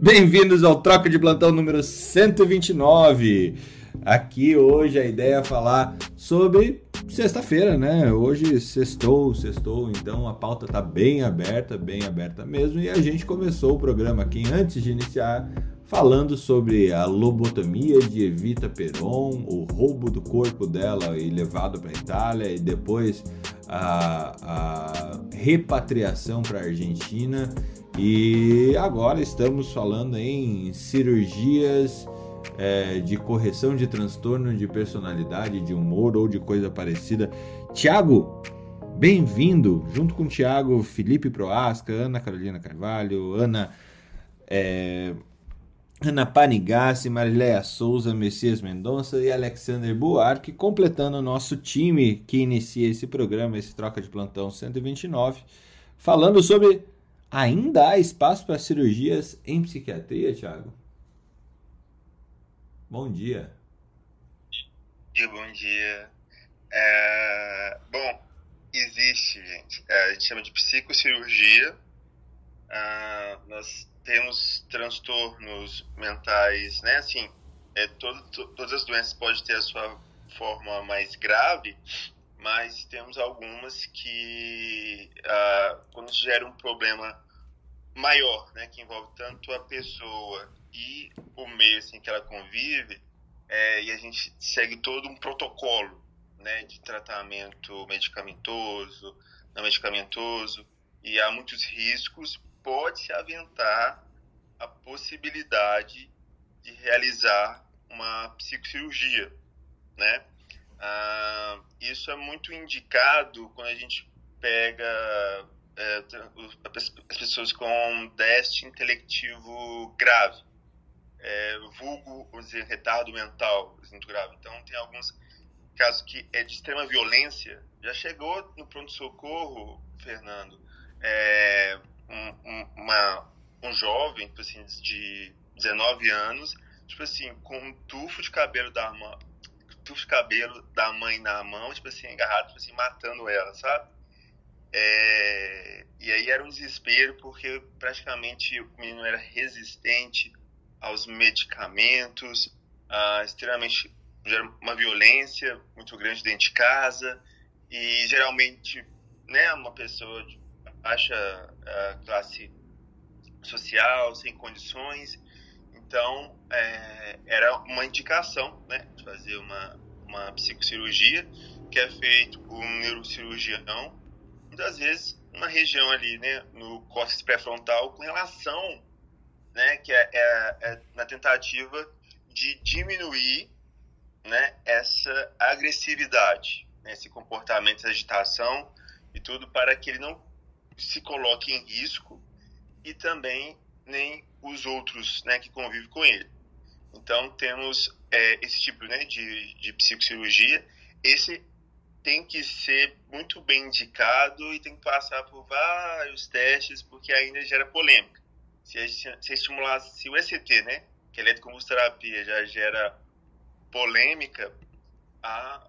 Bem-vindos ao Troca de Plantão número 129. Aqui hoje a ideia é falar sobre sexta-feira, né? Hoje sextou, sextou, então a pauta tá bem aberta, bem aberta mesmo. E a gente começou o programa aqui antes de iniciar falando sobre a lobotomia de Evita Peron, o roubo do corpo dela e levado para a Itália e depois a, a repatriação para a Argentina. E agora estamos falando em cirurgias é, de correção de transtorno de personalidade, de humor ou de coisa parecida. Tiago, bem-vindo! Junto com o Tiago, Felipe Proasca, Ana Carolina Carvalho, Ana. É, Ana Panigassi, Marileia Souza, Messias Mendonça e Alexander Buarque, completando o nosso time que inicia esse programa, esse Troca de Plantão 129, falando sobre ainda há espaço para cirurgias em psiquiatria, Thiago? Bom dia. Bom dia. É... Bom, existe, gente. É, a gente chama de psicocirurgia. Ah, nós temos transtornos mentais, né? Assim, é, todo, to, todas as doenças podem ter a sua forma mais grave, mas temos algumas que, ah, quando gera um problema maior, né, que envolve tanto a pessoa e o meio assim que ela convive, é, e a gente segue todo um protocolo, né, de tratamento medicamentoso, não medicamentoso, e há muitos riscos pode-se aventar a possibilidade de realizar uma psicocirurgia, né? Ah, isso é muito indicado quando a gente pega é, as pessoas com déficit intelectivo grave, é, vulgo, vamos dizer, retardo mental muito grave. Então, tem alguns casos que é de extrema violência. Já chegou no pronto-socorro, Fernando, é, um, uma, um jovem, tipo assim, de 19 anos, tipo assim, com um tufo de cabelo da mãe, tufo de cabelo da mãe na mão, tipo assim, agarrado, tipo assim, matando ela, sabe? É, e aí era um desespero porque praticamente o menino era resistente aos medicamentos, uh, extremamente uma violência muito grande dentro de casa e geralmente, né, uma pessoa de baixa classe social, sem condições. Então, é, era uma indicação né, de fazer uma, uma psicocirurgia, que é feito por um neurocirurgião, muitas vezes uma região ali, né, no córtex pré-frontal, com relação, né, que é, é, é na tentativa de diminuir né, essa agressividade, né, esse comportamento, essa agitação e tudo, para que ele não se coloque em risco e também nem os outros né, que convivem com ele. Então, temos é, esse tipo né, de, de psicocirurgia. Esse tem que ser muito bem indicado e tem que passar por vários testes, porque ainda gera polêmica. Se, se estimular, se o ECT, né, que é eletroconvulsoterapia, já gera polêmica, a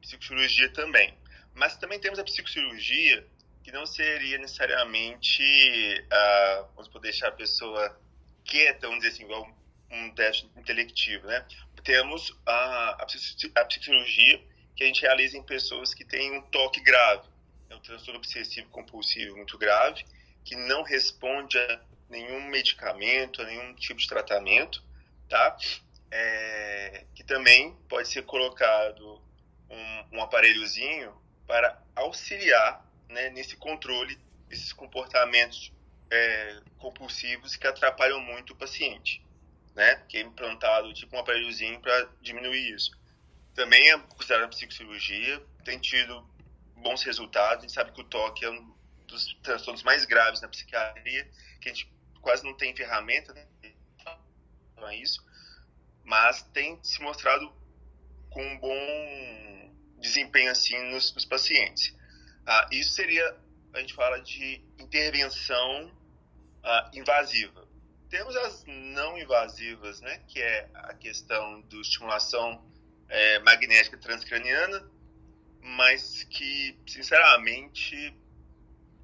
psicocirurgia também. Mas também temos a psicocirurgia que não seria necessariamente, uh, vamos poder deixar a pessoa quieta, vamos dizer assim, igual um déficit intelectivo, né? Temos a, a, a psicologia que a gente realiza em pessoas que têm um toque grave, é um transtorno obsessivo compulsivo muito grave, que não responde a nenhum medicamento, a nenhum tipo de tratamento, tá? É, que também pode ser colocado um, um aparelhozinho para auxiliar né, nesse controle desses comportamentos é, compulsivos que atrapalham muito o paciente, né? Que é implantado tipo um aparelhozinho para diminuir isso. Também é considerado psicocirurgia, tem tido bons resultados. A gente sabe que o toque é um dos transtornos mais graves na psiquiatria, que a gente quase não tem ferramenta, né? É isso, mas tem se mostrado com um bom desempenho assim nos, nos pacientes. Ah, isso seria, a gente fala de intervenção ah, invasiva. Temos as não invasivas, né, que é a questão da estimulação é, magnética transcraniana, mas que, sinceramente,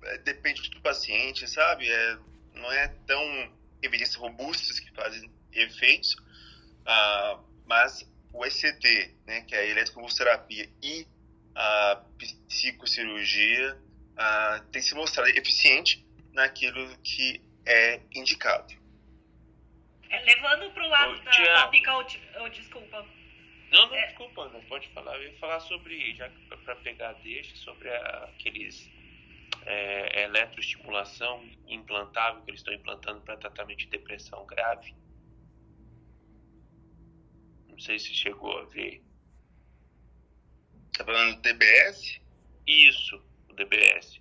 é, depende do paciente, sabe? É, não é tão evidências robustas que fazem efeitos, uh, mas o ECT, né, que é a eletroconvulsoterapia e a psicocirurgia, uh, tem se mostrado eficiente naquilo que é indicado. É, levando para o lado Ô, da tópica, oh, desculpa. Não, não, é. desculpa, não pode falar. Eu ia falar sobre, já para pegar deixa, sobre a, aqueles é, eletroestimulação implantável que eles estão implantando para tratamento de depressão grave. Não sei se chegou a ver. Tá falando do DBS? Isso, o DBS.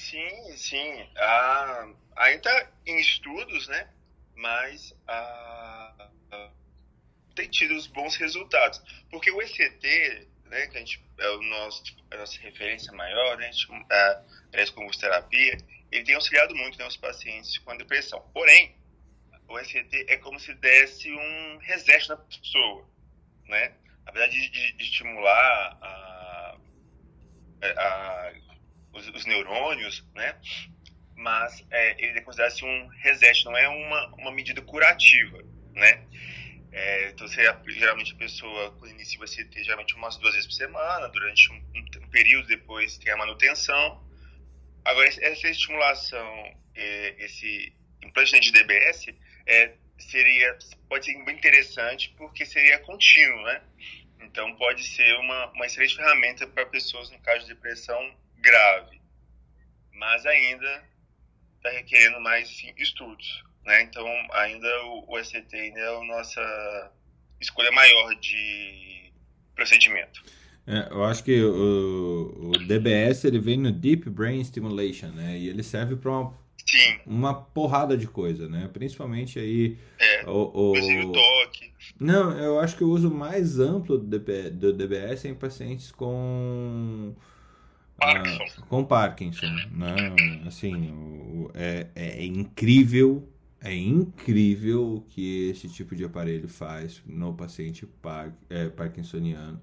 Sim, sim. Ah, ainda em estudos, né? Mas ah, ah, tem tido os bons resultados. Porque o ECT, né, que a gente, é o nosso, a nossa referência maior, né, a, gente, a, a terapia, ele tem auxiliado muito né, os pacientes com a depressão. Porém, o ECT é como se desse um reset na pessoa, né? Apesar de, de, de estimular a, a, os, os, neurônios, né? Mas é, ele é considerado um reset, não é uma, uma medida curativa, né? É, então, você, geralmente a pessoa, quando inicia o ECT, geralmente umas duas vezes por semana, durante um, um, período, depois tem a manutenção. Agora, essa estimulação, é, esse implante de DBS, é, seria, pode ser bem interessante porque seria contínuo, né? Então, pode ser uma, uma excelente ferramenta para pessoas no caso de depressão grave. Mas ainda está requerendo mais sim, estudos. Né? Então, ainda o, o SCT ainda é a nossa escolha maior de procedimento. É, eu acho que o, o, DBS ele vem no Deep Brain Stimulation, né? E ele serve para uma, uma porrada de coisa, né? Principalmente aí é, o, o... o toque. Não, eu acho que o uso mais amplo do, do DBS é em pacientes com Parkinson. Ah, com Parkinson, né? Assim, o, é, é incrível é incrível o que esse tipo de aparelho faz no paciente par, é, parkinsoniano.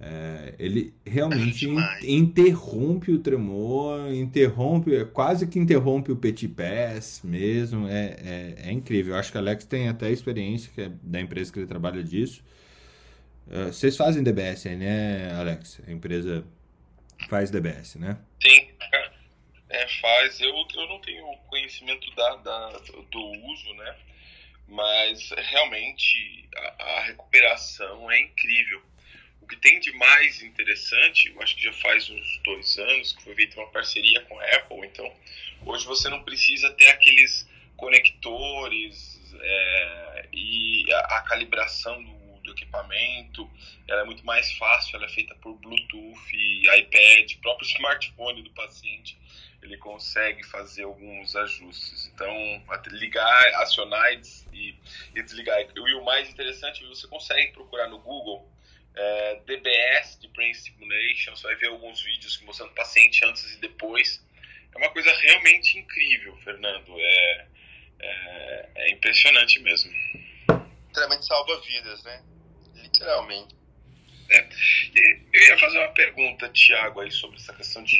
É, ele realmente é interrompe o tremor, interrompe, é, quase que interrompe o petit pass mesmo. É, é, é, incrível. Eu acho que o Alex tem até experiência é da empresa que ele trabalha disso. Uh, vocês fazem DBS né, Alex? A empresa faz DBS, né? Sim, é, faz. Eu, eu não tenho conhecimento da, da, do uso, né? Mas realmente a, a, recuperação é incrível. O que tem de mais interessante, eu acho que já faz uns dois anos que foi feita uma parceria com a Apple, então hoje você não precisa ter aqueles conectores é, e a, a calibração do do equipamento, ela é muito mais fácil, ela é feita por Bluetooth, iPad, próprio smartphone do paciente ele consegue fazer alguns ajustes. Então, ligar, acionar e, e desligar. E o mais interessante, você consegue procurar no Google é, DBS, de Brain Stimulation, você vai ver alguns vídeos mostrando paciente antes e depois. É uma coisa realmente incrível, Fernando. É, é, é impressionante mesmo. Literalmente salva vidas, né? Literalmente. É. Eu ia fazer uma pergunta, Tiago, aí sobre essa questão de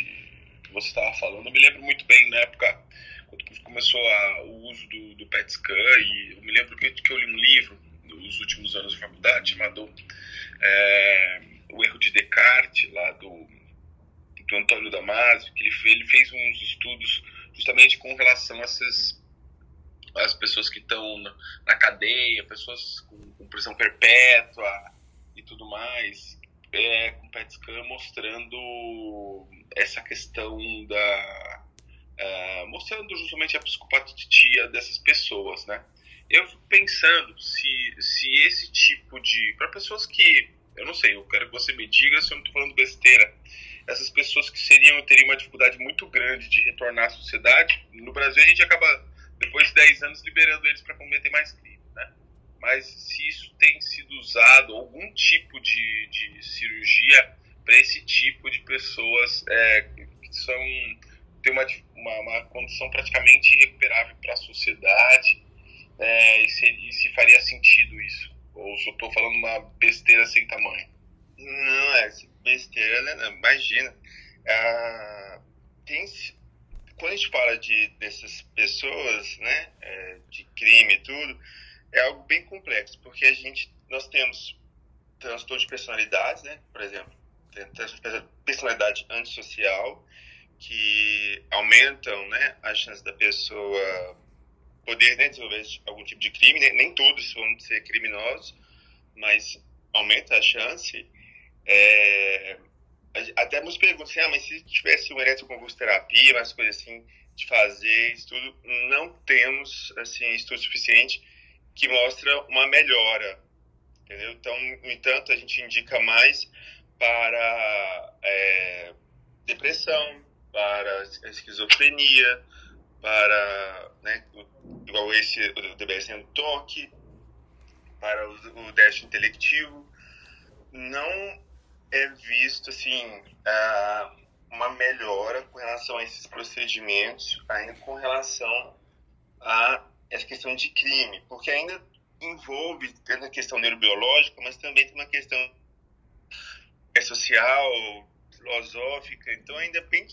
que você estava falando, eu me lembro muito bem na época quando começou a, o uso do, do PET scan e eu me lembro que, que eu li um livro nos últimos anos de faculdade chamado é, O Erro de Descartes, lá do, do Antônio Damasio, que ele, ele fez uns estudos justamente com relação a essas as pessoas que estão na, na, cadeia, pessoas com, com prisão perpétua e tudo mais, é, com PET scan mostrando essa questão da. Uh, mostrando justamente a psicopatia dessas pessoas, né? Eu fico pensando se, se esse tipo de. Para pessoas que. Eu não sei, eu quero que você me diga se eu não estou falando besteira. Essas pessoas que seriam teriam uma dificuldade muito grande de retornar à sociedade. No Brasil, a gente acaba, depois de 10 anos, liberando eles para cometer mais crimes? Mas se isso tem sido usado, algum tipo de, de cirurgia para esse tipo de pessoas é, que são tem uma, uma, uma condição praticamente irrecuperável para a sociedade é, e, se, e, se, faria sentido isso ou só estou falando uma besteira sem tamanho não é besteira né? imagina ah, tem quando a gente fala de dessas pessoas né é, tudo, é algo bem complexo, porque a gente, nós temos transtorno de personalidades, né? Por exemplo, de personalidade antissocial, que aumentam né, a chance da pessoa poder né, desenvolver algum tipo de crime. Né? Nem todos vão ser criminosos, mas aumenta a chance. É, até nos perguntam assim, ah, mas se tivesse um eletroconvulsoterapia, umas coisas assim, de fazer estudo, não temos assim, estudo suficiente que mostra uma melhora, entendeu? Então, no entanto, a gente indica mais para é, depressão, para esquizofrenia, para, né, igual esse, o DBSM toque, para o, o déficit intelectivo, não é visto, assim, uh, uma melhora com relação a esses procedimentos, ainda com relação a essa questão de crime, porque ainda envolve a questão neurobiológica, mas também tem uma questão é social, filosófica, então ainda bem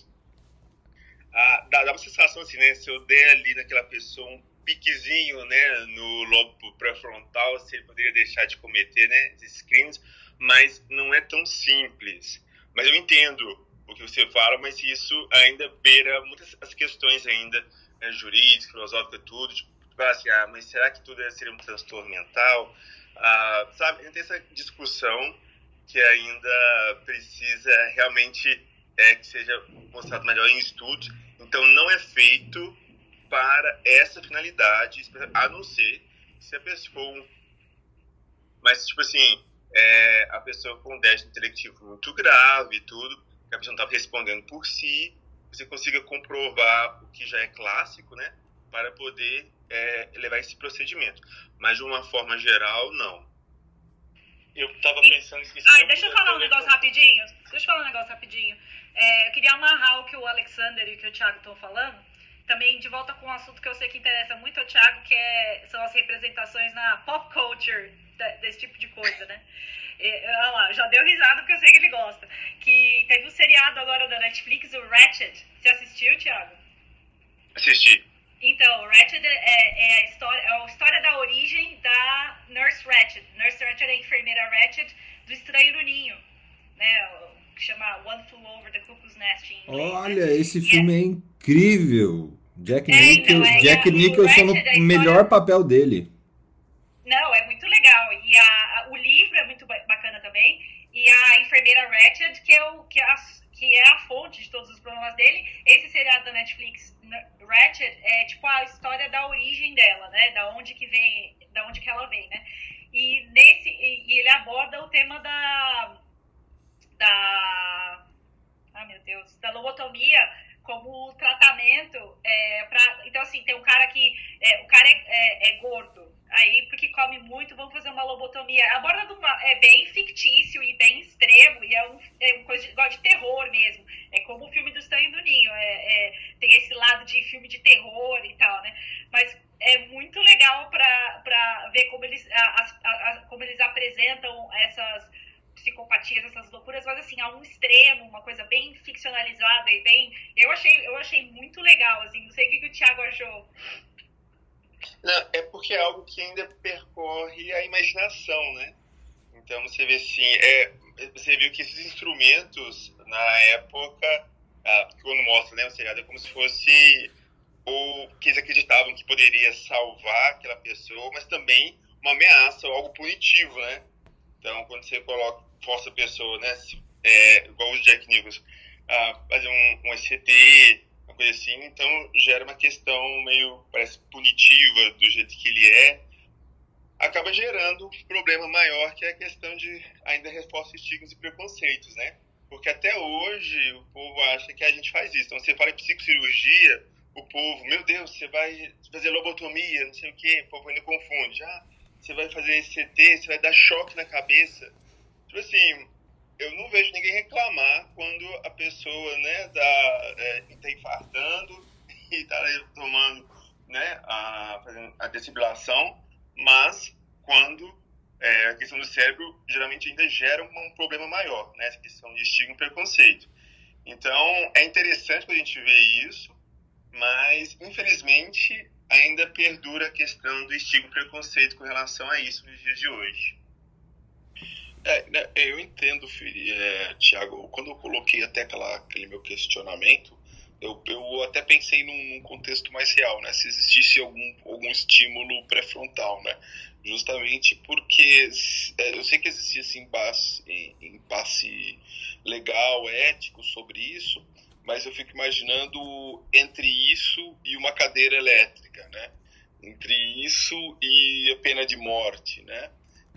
ah, dá, dá uma sensação assim, né? Se eu der ali naquela pessoa um piquezinho, né, no lobo pré-frontal, ele poderia deixar de cometer, né, esses crimes, mas não é tão simples. Mas eu entendo o que você fala, mas isso ainda beira muitas as questões ainda né, jurídicas, filosóficas, tudo, tipo, assim, ah, mas será que tudo seria um transtorno mental? Ah, sabe, tem essa discussão que ainda precisa realmente é, que seja mostrado melhor em estudos. Então, não é feito para essa finalidade, a não ser se a pessoa. Mas, tipo assim, é, a pessoa com um déficit intelectivo muito grave e tudo, que a pessoa não está respondendo por si, você consiga comprovar o que já é clássico, né? Para poder é, levar esse procedimento. Mas, de uma forma geral, não. Eu estava pensando nisso. Ah, deixa eu falar um negócio rapidinho. Deixa eu falar um negócio rapidinho. É, eu queria amarrar o que o Alexander e o que o Thiago estão falando. Também de volta com um assunto que eu sei que interessa muito ao Thiago, que é, são as representações na pop culture desse tipo de coisa, né? E, olha lá, já deu risada porque eu sei que ele gosta. Que teve um seriado agora da Netflix, o Ratchet. Você assistiu, Thiago? Assisti. Então, Ratchet é, é, a história, é a história da origem da Nurse Ratchet. Nurse Ratchet é a enfermeira Ratchet do Estranho no Ninho, né? que chama One Flew Over the Cuckoo's Nest em inglês. Olha, né? esse filme é, é incrível. Jack, é, então, é, Jack Nicholson no é melhor papel dele. Não, é muito legal. E a, a, o livro é muito bacana também. E a enfermeira Ratched, que é, o, que, é a, que é a fonte de todos os problemas dele. Esse seriado da Netflix, Ratched, é tipo a história da origem dela, né? Da onde que vem, da onde que ela vem, né? E, nesse, e, ele aborda o tema da da. Ai, meu Deus, da lobotomia como tratamento é, para então assim tem um cara que é, o cara é, é, é, gordo aí porque come muito vamos fazer uma lobotomia aborda uma, é bem fictício e bem extremo e é um, é um coisa de, de terror mesmo é como o filme do Estranho do Ninho é, é, tem esse lado de filme de terror e tal né mas é muito legal para ver como eles a, a, a, como eles apresentam essas psicopatias, essas loucuras, mas assim, a um extremo, uma coisa bem ficcionalizada e bem. Eu achei, eu achei muito legal, assim, não sei o que, que o Thiago achou. Não, é porque é algo que ainda percorre a imaginação, né? Então você vê assim, é, você viu que esses instrumentos na época, ah, quando mostra, né, o seriado é como se fosse o que eles acreditavam que poderia salvar aquela pessoa, mas também uma ameaça ou algo punitivo, né? Então, quando você coloca força a pessoa, né? É, igual o Jack Nicholson, a fazer um, um SCT, coisa assim, então gera uma questão meio, parece, punitiva do jeito que ele é, acaba gerando um problema maior que é a questão de ainda reforça estigmas e preconceitos, né? Porque até hoje o povo acha que a gente faz isso. Então você fala em psicocirurgia, o povo, meu Deus, você vai fazer lobotomia, não sei o quê, o povo ainda confunde. Ah, você vai fazer CT, você vai dar choque na cabeça. Tipo assim, eu não vejo ninguém reclamar quando a pessoa, né, tá, é, tá infartando e tá tomando, né, a, a desfibrilação, mas quando é, a questão do cérebro geralmente ainda gera um, um problema maior, né, essa questão de estigma e preconceito. Então, é interessante quando a gente vê isso, mas infelizmente ainda perdura a questão do estigma e preconceito com relação a isso nos dias de hoje. É, né, eu entendo, é, Tiago, quando eu coloquei até aquela, aquele meu questionamento, eu, eu até pensei num, num, contexto mais real, né? Se existisse algum, algum estímulo pré-frontal, né? Justamente porque é, eu sei que existia esse impasse, impasse legal, ético sobre isso, mas eu fico imaginando entre isso e uma cadeira elétrica, né? Entre isso e a pena de morte, né?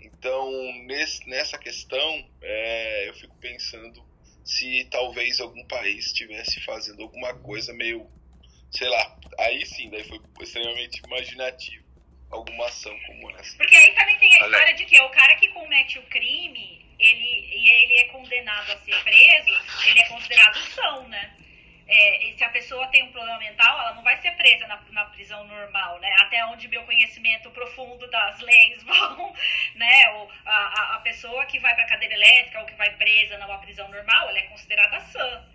Então, nesse, nessa questão, é, eu fico pensando se talvez algum país estivesse fazendo alguma coisa meio, sei lá, aí sim, daí foi extremamente imaginativo alguma ação como essa. Porque aí também tem a história de que o cara que comete o crime, ele, e ele é condenado a ser preso, ele é considerado são, né? É, se a pessoa tem um problema mental, ela não vai ser presa na, na, prisão normal, né? Até onde meu conhecimento profundo das leis vão, né? Ou a, a pessoa que vai para cadeira elétrica ou que vai presa numa prisão normal, ela é considerada sã.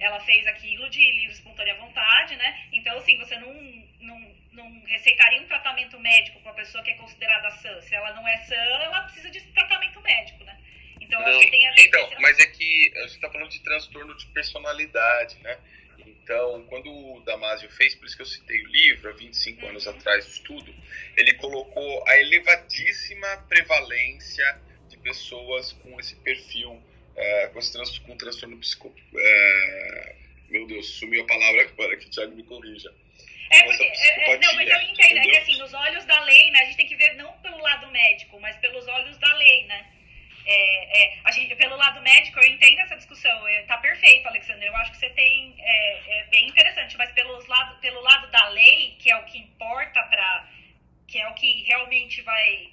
Ela fez aquilo de livre, espontânea vontade, né? Então, assim, você não, não, não receitaria um tratamento médico para uma pessoa que é considerada sã. Se ela não é sã, ela precisa de tratamento médico, né? Então, não, Então, mas é que a gente está falando de transtorno de personalidade, né? Então, quando o Damasio fez, por isso que eu citei o livro, há 25 anos atrás, o estudo, ele colocou a elevadíssima prevalência de pessoas com esse perfil, é, com, esse trans, com transtorno psico... É, meu Deus, sumiu a palavra agora, que o Thiago me corrija. É porque, é, é, não, mas eu entendo, é que assim, nos olhos da lei, né, a gente tem que ver não pelo lado médico, mas pelos olhos da lei, né? É, é, a gente, pelo lado médico, eu entendo essa discussão. É, tá perfeito, Alexandre. Eu acho que você tem. É, é bem interessante, mas pelos lado, pelo lado da lei, que é o que importa para. que é o que realmente vai.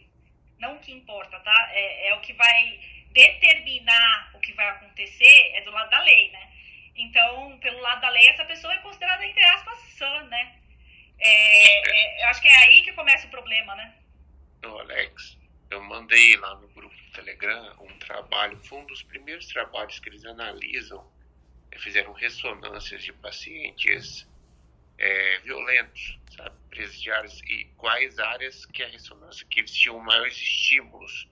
Não o que importa, tá? É, é o que vai determinar o que vai acontecer, é do lado da lei, né? Então, pelo lado da lei, essa pessoa é considerada, entre aspas, sã, né? É, é, eu acho que é aí que começa o problema, né? Ô, Alex, eu mandei lá no grupo Telegram um trabalho, foi um dos primeiros trabalhos que eles analisam, eh, fizeram ressonâncias de pacientes é, violentos, sabe, e quais áreas que a ressonância, que eles tinham maiores estímulos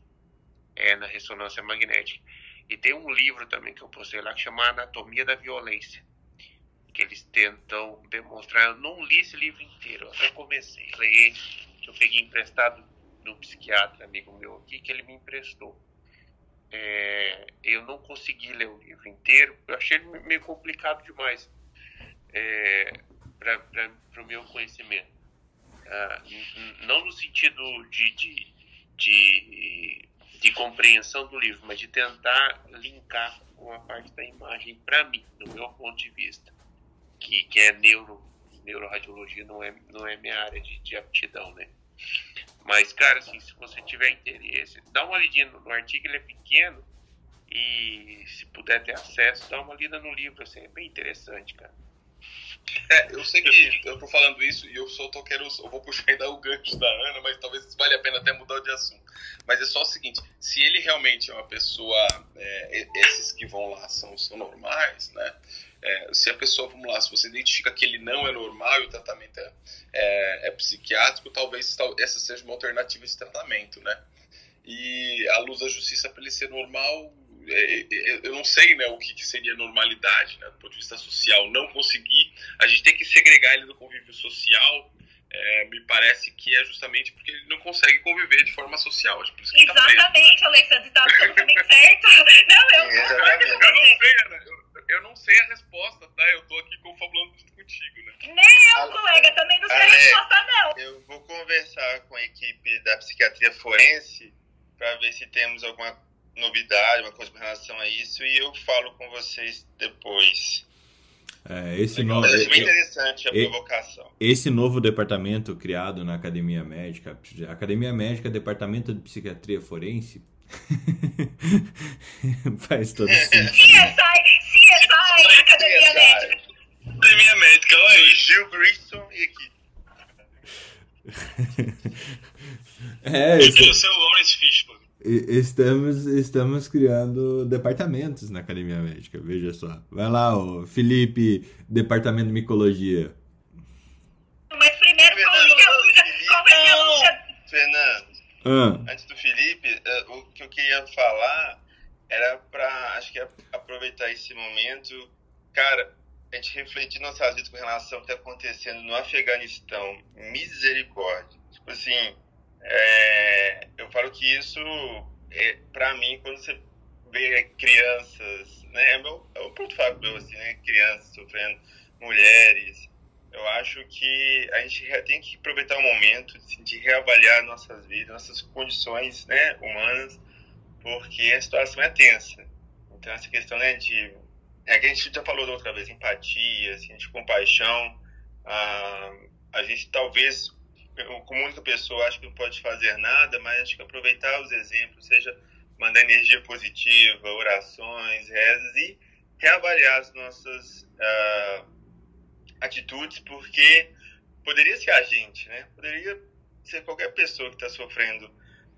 é, na ressonância magnética. E tem um livro também que eu postei lá que chama Anatomia da Violência, que eles tentam demonstrar. Eu não li esse livro inteiro, eu até comecei a ler, eu peguei emprestado do psiquiatra amigo meu aqui que ele me emprestou. É, eu não consegui ler o livro inteiro, eu achei meio complicado demais é, para o meu conhecimento. Ah, não no sentido de, de, de, de, compreensão do livro, mas de tentar linkar com a parte da imagem para mim, no meu ponto de vista, que, que é neuro, neuroradiologia, não é, não é minha área de, de aptidão, né? Mas, cara, assim, se você tiver interesse, dá uma lidinha no, artigo, ele é pequeno. E se puder ter acesso, dá uma lida no livro, assim, é bem interessante, cara. É, eu sei que eu tô falando isso e eu só tô quero, eu vou puxar ainda o gancho da Ana, mas talvez vale a pena até mudar de assunto. Mas é só o seguinte, se ele realmente é uma pessoa, é, esses que vão lá são, são normais, né? É, se a pessoa, vamos lá, se você identifica que ele não é normal e o tratamento é, é, é psiquiátrico, talvez essa seja uma alternativa de tratamento, né? E a luz da justiça, para ele ser normal, é, é, eu não sei né, o que, seria normalidade, né, do ponto de vista social. Não conseguir, a gente tem que segregar ele do convívio social. É, me parece que é justamente porque ele não consegue conviver de forma social. Que tá Exatamente, tá Alexandre, está absolutamente certo. Não, eu, eu não sei, Ana, eu, eu não sei a resposta, tá? Eu tô aqui confabulando junto contigo, né? Nem eu, colega, também não sei Ale, a resposta, não. Eu vou conversar com a equipe da psiquiatria forense para ver se temos alguma novidade, uma coisa com relação a isso, e eu falo com vocês depois. É, esse novo, é, muito interessante a provocação. Esse novo departamento criado na Academia Médica, Academia Médica, Departamento de Psiquiatria Forense, faz todo sentido. CSI, CSI, Academia Médica. Academia Médica, olha, Gil Grissom e aqui. É, esse... Eu sou o Lawrence Fishburne. Estamos, estamos criando departamentos na Academia Médica, veja só. Vai lá, ô, Felipe, Departamento de Micologia. Mas primeiro, como que ah. antes do Felipe, eh, o que eu queria falar era para, acho que é aproveitar esse momento, cara, a gente refletir nossas vidas com relação ao que está acontecendo no Afeganistão. Misericórdia. Tipo assim, é, eu falo que isso, é, para mim, quando você vê crianças, né, é, meu, é um ponto fraco meu, assim, né, crianças sofrendo, mulheres, eu acho que a gente tem que aproveitar o momento assim, de reavaliar nossas vidas, nossas condições né, humanas, porque a situação é tensa. Então, essa questão né, de. É que a gente já falou da outra vez, empatia, assim, de compaixão. Ah, a gente talvez, como única pessoa, acho que não pode fazer nada, mas acho que aproveitar os exemplos, seja mandar energia positiva, orações, rezas e reavaliar as nossas. Ah, atitudes, porque poderia ser a gente, né? Poderia ser qualquer pessoa que está sofrendo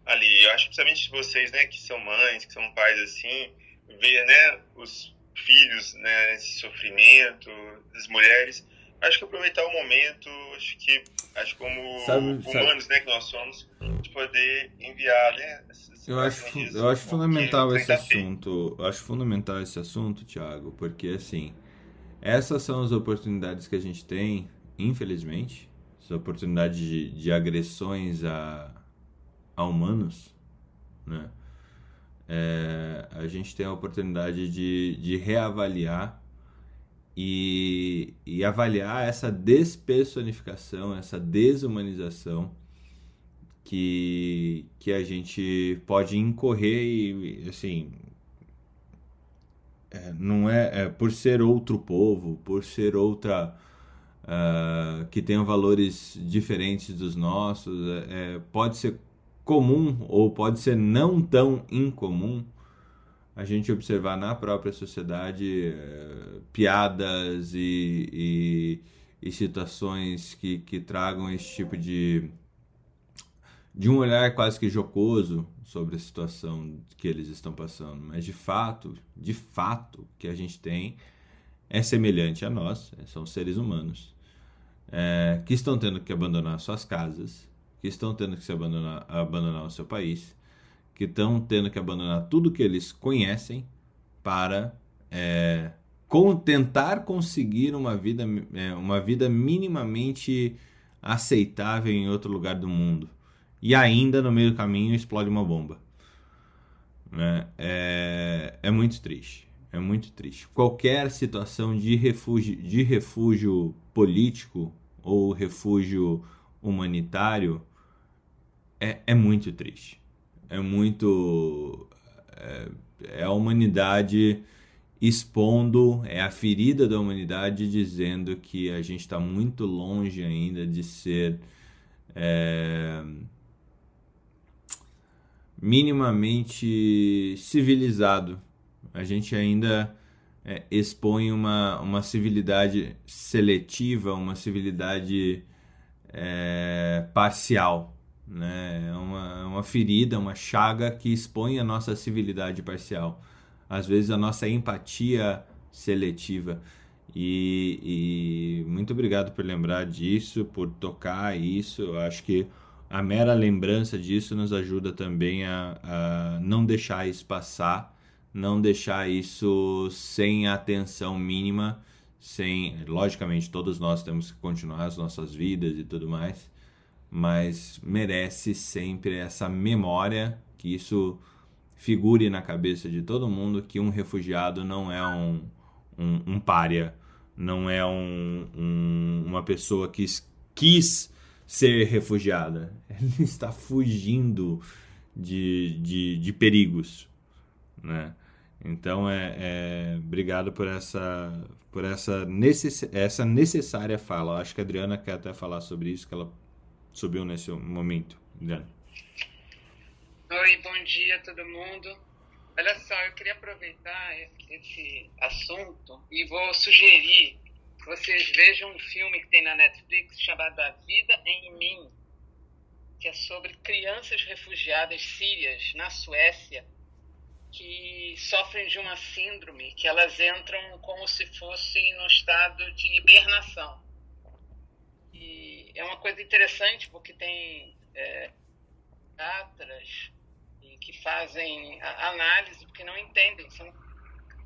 ali. Eu acho principalmente vocês, né, que são mães, que são pais assim, ver, né, os filhos, né, esse sofrimento, as mulheres. Acho que aproveitar o momento, acho que acho como sabe, humanos, sabe. né, que nós somos, de poder enviar, né, eu acho, eu acho fundamental esse assunto. Eu acho fundamental esse assunto, Thiago, porque assim, essas são as oportunidades que a gente tem, infelizmente, essa oportunidade de, de agressões a, a humanos, né? É, a gente tem a oportunidade de, de reavaliar e, e avaliar essa despersonificação, essa desumanização que, que a gente pode incorrer e, assim, é, não é, é, por ser outro povo, por ser outra uh, que tenha valores diferentes dos nossos, é, pode ser comum ou pode ser não tão incomum a gente observar na própria sociedade é, piadas e, e, e, situações que, que tragam esse tipo de de um olhar quase que jocoso sobre a situação que eles estão passando, mas de fato, de fato, que a gente tem é semelhante a nós, são seres humanos é, que estão tendo que abandonar suas casas, que estão tendo que se abandonar, abandonar o seu país, que estão tendo que abandonar tudo que eles conhecem para é, com, tentar conseguir uma vida, é, uma vida minimamente aceitável em outro lugar do mundo e ainda no meio do caminho explode uma bomba. Né? É, é muito triste. É muito triste. Qualquer situação de refúgio, de refúgio político ou refúgio humanitário é, é muito triste. É muito. É, é a humanidade expondo, é a ferida da humanidade dizendo que a gente está muito longe ainda de ser. É, minimamente civilizado. A gente ainda é, expõe uma, uma civilidade seletiva, uma civilidade é, parcial. Né? É uma, é uma ferida, uma chaga que expõe a nossa civilidade parcial. Às vezes a nossa empatia seletiva. E, e muito obrigado por lembrar disso, por tocar isso. Eu acho que a mera lembrança disso nos ajuda também a, a não deixar isso passar, não deixar isso sem atenção mínima, sem, logicamente, todos nós temos que continuar as nossas vidas e tudo mais, mas merece sempre essa memória que isso figure na cabeça de todo mundo que um refugiado não é um, um, um pária, não é um, um, uma pessoa que quis ser refugiada. Ela está fugindo de, de, de perigos, né? Então é, é, obrigado por essa por essa, necess, essa necessária fala. Acho que a Adriana quer até falar sobre isso que ela subiu nesse momento. Adriana. Oi, bom dia a todo mundo. Olha só, eu queria aproveitar esse assunto e vou sugerir que vocês vejam um filme que tem na Netflix chamado A Vida em Mim, que é sobre crianças refugiadas sírias na Suécia que sofrem de uma síndrome que elas entram como se fossem no estado de hibernação. É uma coisa interessante porque tem é, pediatras e que fazem análise porque não entendem. São,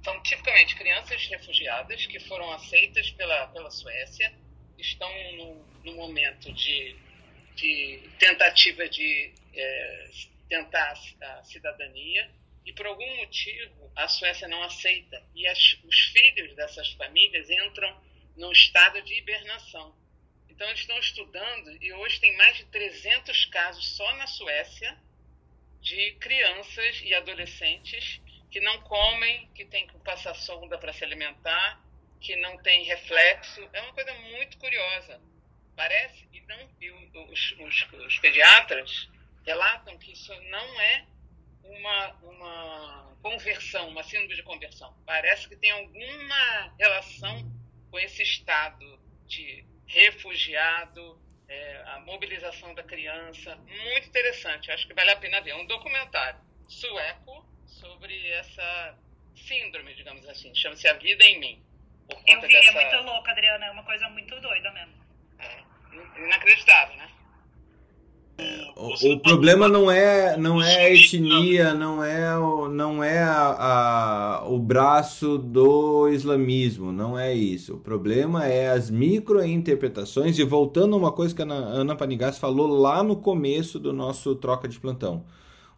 são tipicamente crianças refugiadas que foram aceitas pela, pela Suécia, estão no, no momento de, de tentativa de é, tentar a cidadania e por algum motivo a Suécia não aceita e as, os filhos dessas famílias entram num estado de hibernação. Então eles estão estudando e hoje tem mais de 300 casos só na Suécia de crianças e adolescentes que não comem, que têm que passar sonda para se alimentar, que não tem reflexo. É uma coisa muito curiosa. Parece, e, não, e os, os, os pediatras relatam que isso não é uma, uma conversão, uma síndrome de conversão. Parece que tem alguma relação com esse estado de refugiado, é, a mobilização da criança. Muito interessante, acho que vale a pena ver. É um documentário sueco sobre essa síndrome, digamos assim. Chama-se A Vida em Mim. Eu vi, é dessa... é muito louco, Adriana. É uma coisa muito doida mesmo. É, inacreditável, né? O, o, problema não é não é a etnia, não é o, não é a, a, o braço do islamismo, não é isso. O problema é as microinterpretações e voltando a uma coisa que a Ana Panigas falou lá no começo do nosso troca de plantão.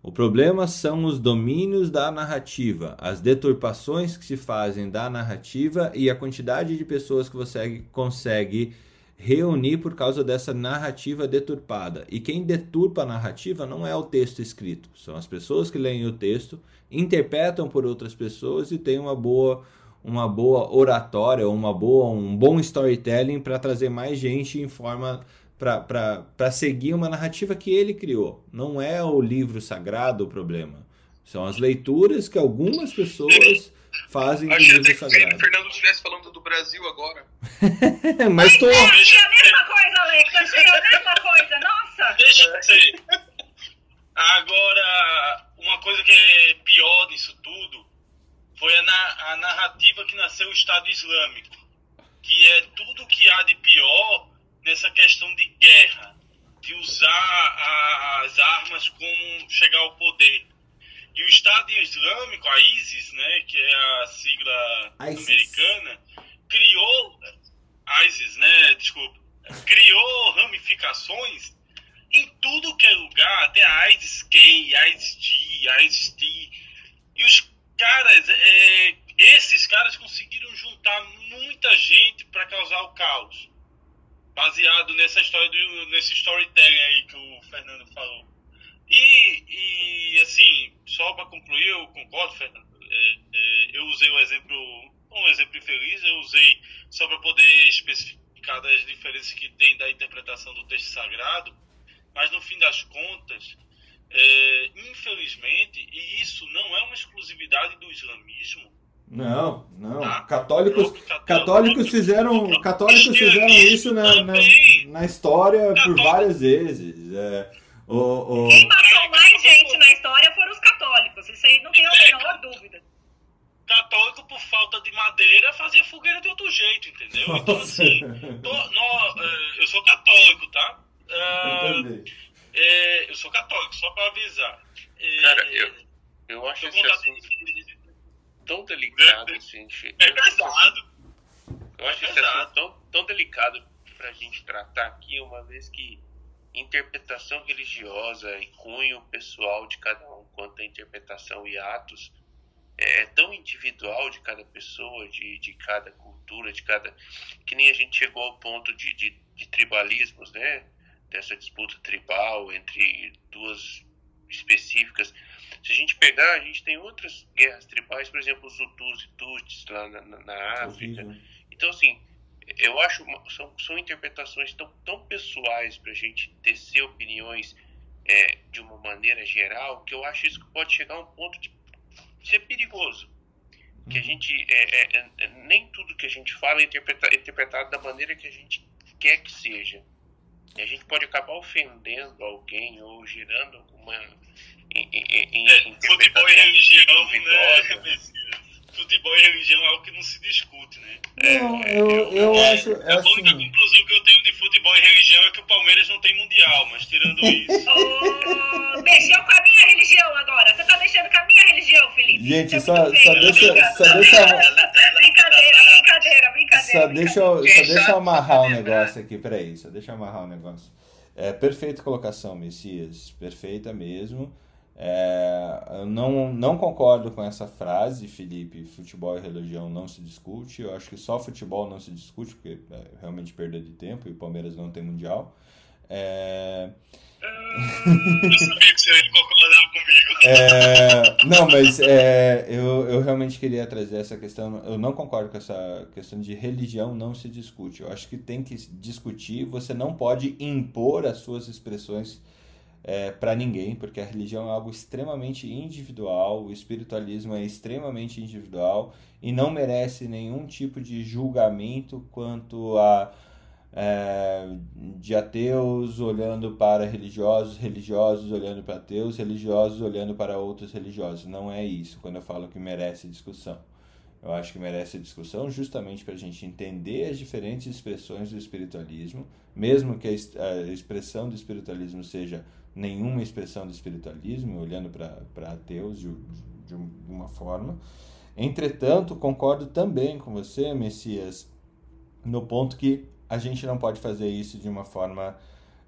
O problema são os domínios da narrativa, as deturpações que se fazem da narrativa e a quantidade de pessoas que você consegue reunir por causa dessa narrativa deturpada. E quem deturpa a narrativa não é o texto escrito, são as pessoas que leem o texto, interpretam por outras pessoas e têm uma boa uma boa oratória, uma boa um bom storytelling para trazer mais gente em forma para seguir uma narrativa que ele criou. Não é o livro sagrado o problema. São as leituras que algumas pessoas fazem Achei do livro sagrado. o Fernando estivesse falando do Brasil agora. Mas tô... Achei a mesma coisa, Alex. Achei a mesma coisa. Nossa! Deixa eu Agora, uma coisa que é pior disso tudo foi a, na, a narrativa que nasceu o Estado Islâmico. Que é tudo que há de pior nessa questão de guerra, de usar a, as armas como chegar ao poder. E o Estado Islâmico, a ISIS, né, que é a sigla ISIS. americana, criou ISIS, né, desculpa, criou ramificações em tudo que é lugar, até a ISIS-K, ISIS-T, ISIS-T. E os caras, é, esses caras conseguiram juntar muita gente para causar o caos baseado nessa história do, nesse storytelling aí que o Fernando falou. E, e assim, só para concluir, eu concordo, Fernando. É, é, eu usei o exemplo, um exemplo infeliz, eu usei só para poder especificar das diferenças que tem da interpretação do texto sagrado, mas no fim das contas, é, infelizmente, e isso não é uma exclusividade do islamismo, não, não. Tá. Católicos, católicos fizeram, católicos fizeram isso na, na, na história por várias vezes. É, o, o... Quem matou mais gente na história foram os católicos. Isso aí não tem a menor dúvida. Católico, por falta de madeira, fazia fogueira de outro jeito, entendeu? Nossa. Então, assim, tô, no, é, eu sou católico, tá? Uh, é, eu sou católico, só para avisar. É, Cara, eu, eu acho esse assunto tão delicado, assim. É pesado. Eu acho é esse assunto tão, tão delicado pra gente tratar aqui, uma vez que interpretação religiosa e cunho pessoal de cada um quanto a interpretação e atos é tão individual de cada pessoa, de, de cada cultura, de cada. que nem a gente chegou ao ponto de, de, de tribalismos, né? Dessa disputa tribal entre duas específicas. Se a gente pegar, a gente tem outras guerras tribais, por exemplo, os Hutus e Tutsis lá na, na, na África. Então, assim, eu acho são, são interpretações tão, tão pessoais para a gente tecer opiniões é, de uma maneira geral que eu acho isso que pode chegar a um ponto de ser perigoso. Que a uhum. gente é, é, é, nem tudo que a gente fala é interpretado, interpretado da maneira que a gente quer que seja. E a gente pode acabar ofendendo alguém ou gerando alguma em, em, é, futebol e religião, né? Futebol e religião é algo que não se discute, né? Não, eu, eu, eu é, acho. É a única assim... conclusão que eu tenho de futebol e religião é que o Palmeiras não tem mundial, mas tirando isso. oh, mexeu com a minha religião agora. Você tá mexendo com a minha religião, Felipe. Gente, é só, só deixa, só deixa, Brincadeira, brincadeira, brincadeira. só deixa, eu- só deixa eu amarrar um sabe, né? negócio aqui, peraí, só deixa eu amarrar um negócio. É, perfeita colocação, Messias, perfeita mesmo. É, eu não, não concordo com essa frase, Felipe, futebol e religião não se discute. Eu acho que só futebol não se discute, porque é realmente perda de tempo e o Palmeiras não tem mundial. É, Eu sabia que você ia comigo. É, não, mas é, eu, eu realmente queria trazer essa questão. Eu não concordo com essa questão de religião não se discute. Eu acho que tem que discutir. Você não pode impor as suas expressões para ninguém, porque a religião é algo extremamente individual, o espiritualismo é extremamente individual e não merece nenhum tipo de julgamento quanto a é, de ateus olhando para religiosos, religiosos olhando para ateus, religiosos olhando para outros religiosos. Não é isso quando eu falo que merece discussão. Eu acho que merece discussão justamente para a gente entender as diferentes expressões do espiritualismo, mesmo que a expressão do espiritualismo seja nenhuma expressão do espiritualismo, olhando para ateus de, de uma forma. Entretanto, concordo também com você, Messias, no ponto que a gente não pode fazer isso de uma forma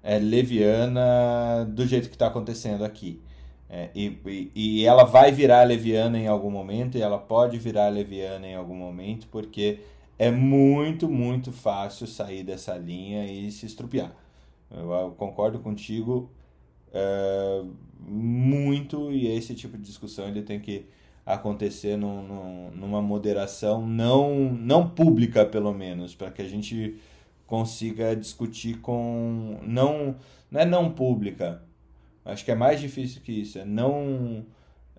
é, leviana do jeito que está acontecendo aqui. É, e, e, ela vai virar leviana em algum momento, e ela pode virar leviana em algum momento, porque é muito, muito fácil sair dessa linha e se estrupiar. Eu, eu concordo contigo é, muito, e esse tipo de discussão ele tem que acontecer num, num- numa moderação não, não pública, pelo menos, para que a gente consiga discutir com. Não, não é não pública. Acho que é mais difícil que isso. É não.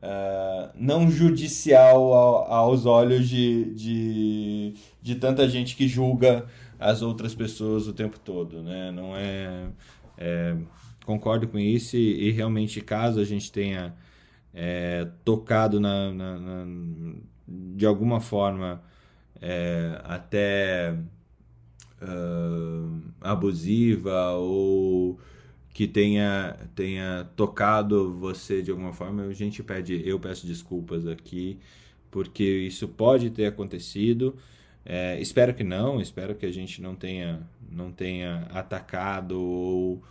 eh, não judicial ao- aos olhos de, de, de tanta gente que julga as outras pessoas o tempo todo, né? Não é, é, concordo com isso e, e realmente caso a gente tenha é, tocado na, na- na- de alguma forma é, até ah, abusiva ou que tenha, tenha tocado você de alguma forma, a gente pede, eu peço desculpas aqui, porque isso pode ter acontecido. É, espero que não, espero que a gente não tenha, não tenha atacado ou,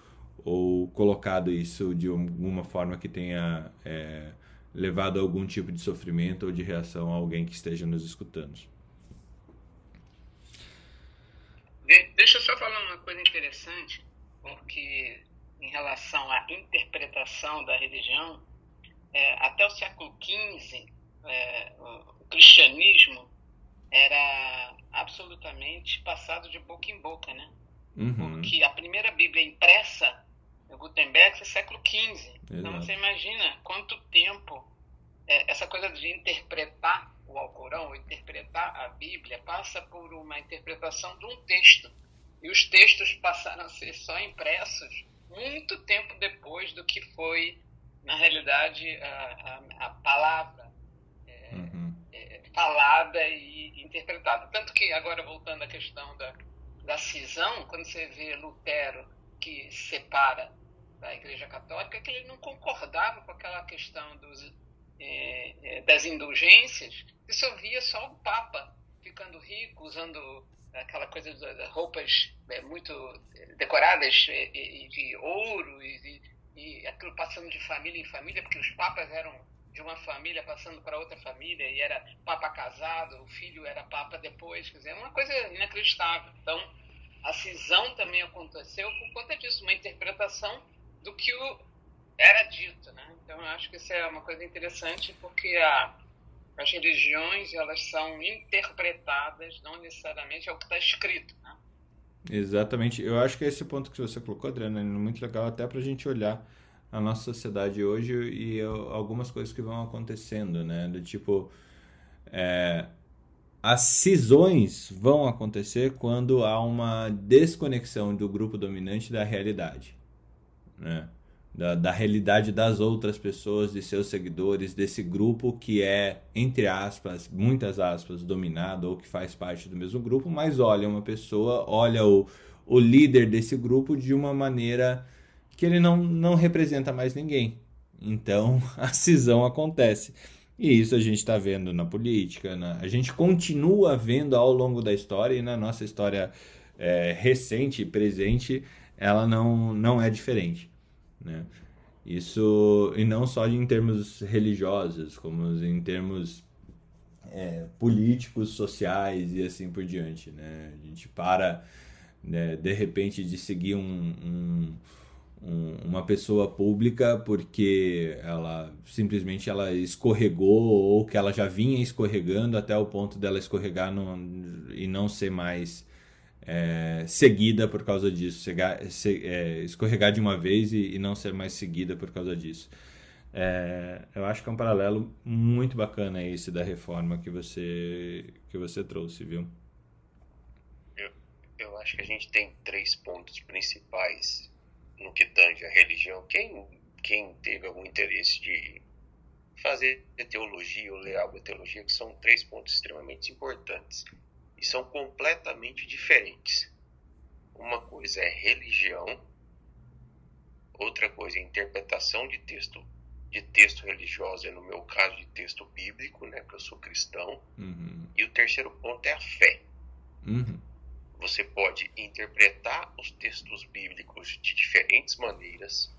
ou colocado isso de alguma forma que tenha é, levado a algum tipo de sofrimento ou de reação a alguém que esteja nos escutando. De- deixa eu só falar uma coisa interessante, porque em relação à interpretação da religião, é, até o século XV, é, o, o cristianismo era absolutamente passado de boca em boca, né? Uhum. Porque a primeira Bíblia impressa no Gutenberg é século XV. Então você imagina quanto tempo é, essa coisa de interpretar o Alcorão, interpretar a Bíblia, passa por uma interpretação de um texto. E os textos passaram a ser só impressos muito tempo depois do que foi, na realidade, a, a, a palavra Uhum. é, falada e interpretada. Tanto que, agora voltando à questão da, da cisão, quando você vê Lutero que separa da Igreja Católica, é que ele não concordava com aquela questão dos, é, das indulgências, e só via só o Papa ficando rico, usando aquela coisa de roupas é, muito decoradas de ouro e, e, e aquilo passando de família em família, porque os papas eram de uma família passando para outra família e era papa casado, o filho era papa depois, quer dizer, é uma coisa inacreditável. Então, a cisão também aconteceu por conta disso, uma interpretação do que o era dito, né? Então, eu acho que isso é uma coisa interessante porque a, as religiões elas são interpretadas, não necessariamente é o que está escrito, né? Exatamente. Eu acho que esse ponto que você colocou, Adriana, é muito legal até para a gente olhar a nossa sociedade hoje e algumas coisas que vão acontecendo, né? Do tipo, é, as cisões vão acontecer quando há uma desconexão do grupo dominante da realidade, né? Da, da realidade das outras pessoas, de seus seguidores, desse grupo que é, entre aspas, muitas aspas, dominado ou que faz parte do mesmo grupo, mas olha uma pessoa, olha o, o líder desse grupo de uma maneira que ele não, não representa mais ninguém. então a cisão acontece. E isso a gente está vendo na política, a gente continua vendo ao longo da história e na nossa história é, recente e presente, ela não, não é diferente. Né? Isso, e não só em termos religiosos, como em termos é, políticos, sociais e assim por diante. Né? A gente para, né, de repente, de seguir um, um um, uma pessoa pública porque ela simplesmente ela escorregou ou que ela já vinha escorregando até o ponto dela escorregar no, e não ser mais é, seguida por causa disso, Chegar, se, é, escorregar de uma vez e, e, não ser mais seguida por causa disso. É, eu acho que é um paralelo muito bacana esse da reforma que você que você trouxe, viu? Eu, eu acho que a gente tem três pontos principais no que tange a religião, quem, quem teve algum interesse de fazer teologia ou ler algo de teologia, que são três pontos extremamente importantes e são completamente diferentes. Uma coisa é religião, outra coisa é interpretação de texto de texto religioso, é no meu caso de texto bíblico, né, porque eu sou cristão. Uhum. E o terceiro ponto é a fé. Uhum. Você pode interpretar os textos bíblicos de diferentes maneiras.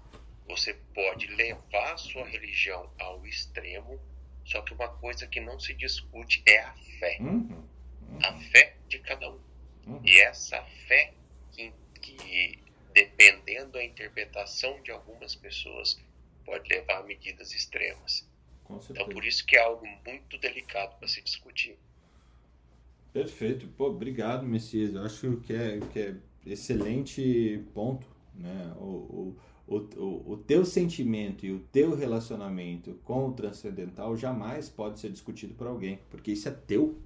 Você pode levar a sua religião ao extremo. Só que uma coisa que não se discute é a fé. Uhum. A fé de cada um. Uhum. E essa fé que, que, dependendo da interpretação de algumas pessoas, pode levar a medidas extremas. Então, por isso que é algo muito delicado para se discutir. Perfeito. Pô, obrigado, Messias. Eu acho que é, que é excelente ponto. Né? O, o, o, o teu sentimento e o teu relacionamento com o transcendental jamais pode ser discutido por alguém, porque isso é teu.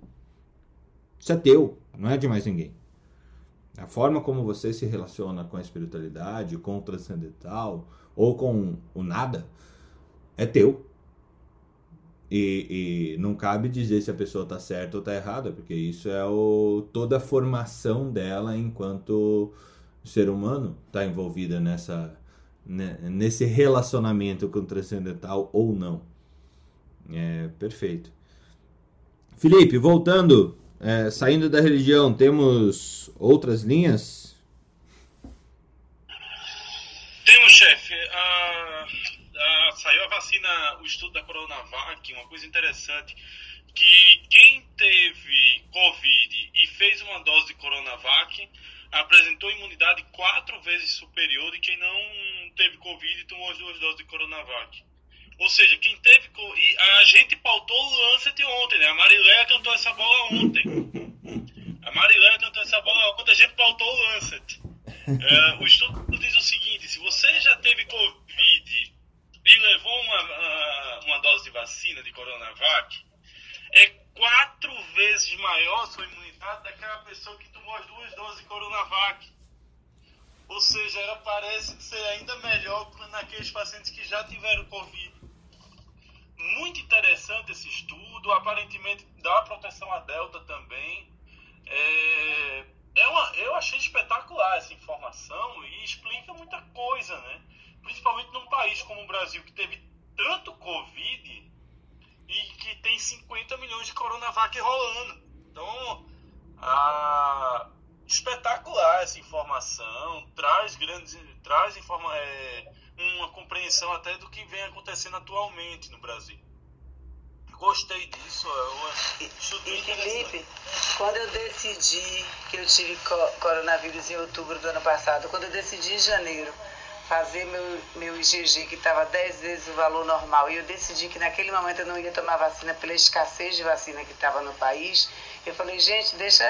Isso é teu, não é de mais ninguém. A forma como você se relaciona com a espiritualidade, com o transcendental ou com o nada é teu. E, e, não cabe dizer se a pessoa está certa ou está errada, porque isso é o, toda a formação dela enquanto ser humano está envolvida nessa, né, nesse relacionamento com o transcendental ou não. É perfeito. Felipe, voltando, é, saindo da religião, temos outras linhas? Temos, chefe. Uh saiu a vacina, o estudo da Coronavac, uma coisa interessante, que quem teve Covid e fez uma dose de Coronavac apresentou imunidade quatro vezes superior de quem não teve Covid e tomou as duas doses de Coronavac. Ou seja, quem teve. A gente pautou o Lancet ontem, né? A Marileia cantou essa bola ontem. A Marileia cantou essa bola ontem, a gente pautou o Lancet. É, o estudo diz o seguinte: se você já teve Covid e levou uma, uma dose de vacina de Coronavac, é quatro vezes maior sua imunidade daquela pessoa que tomou as duas doses de Coronavac. Ou seja, ela parece ser ainda melhor naqueles pacientes que já tiveram Covid. Muito interessante esse estudo, aparentemente dá proteção à Delta também. É, é uma, eu achei espetacular essa informação e explica muita coisa, né? principalmente num país como o Brasil, que teve tanto Covid e que tem 50 milhões de Coronavac rolando. Então, a... espetacular essa informação, traz grandes, traz informa... É, uma compreensão até do que vem acontecendo atualmente no Brasil. Gostei disso. Eu e Felipe, quando eu decidi que eu tive coronavírus em outubro do ano passado, quando eu decidi em janeiro fazer meu, meu IgG, que estava 10 vezes o valor normal, e eu decidi que naquele momento eu não ia tomar vacina pela escassez de vacina que estava no país, eu falei, gente, deixa,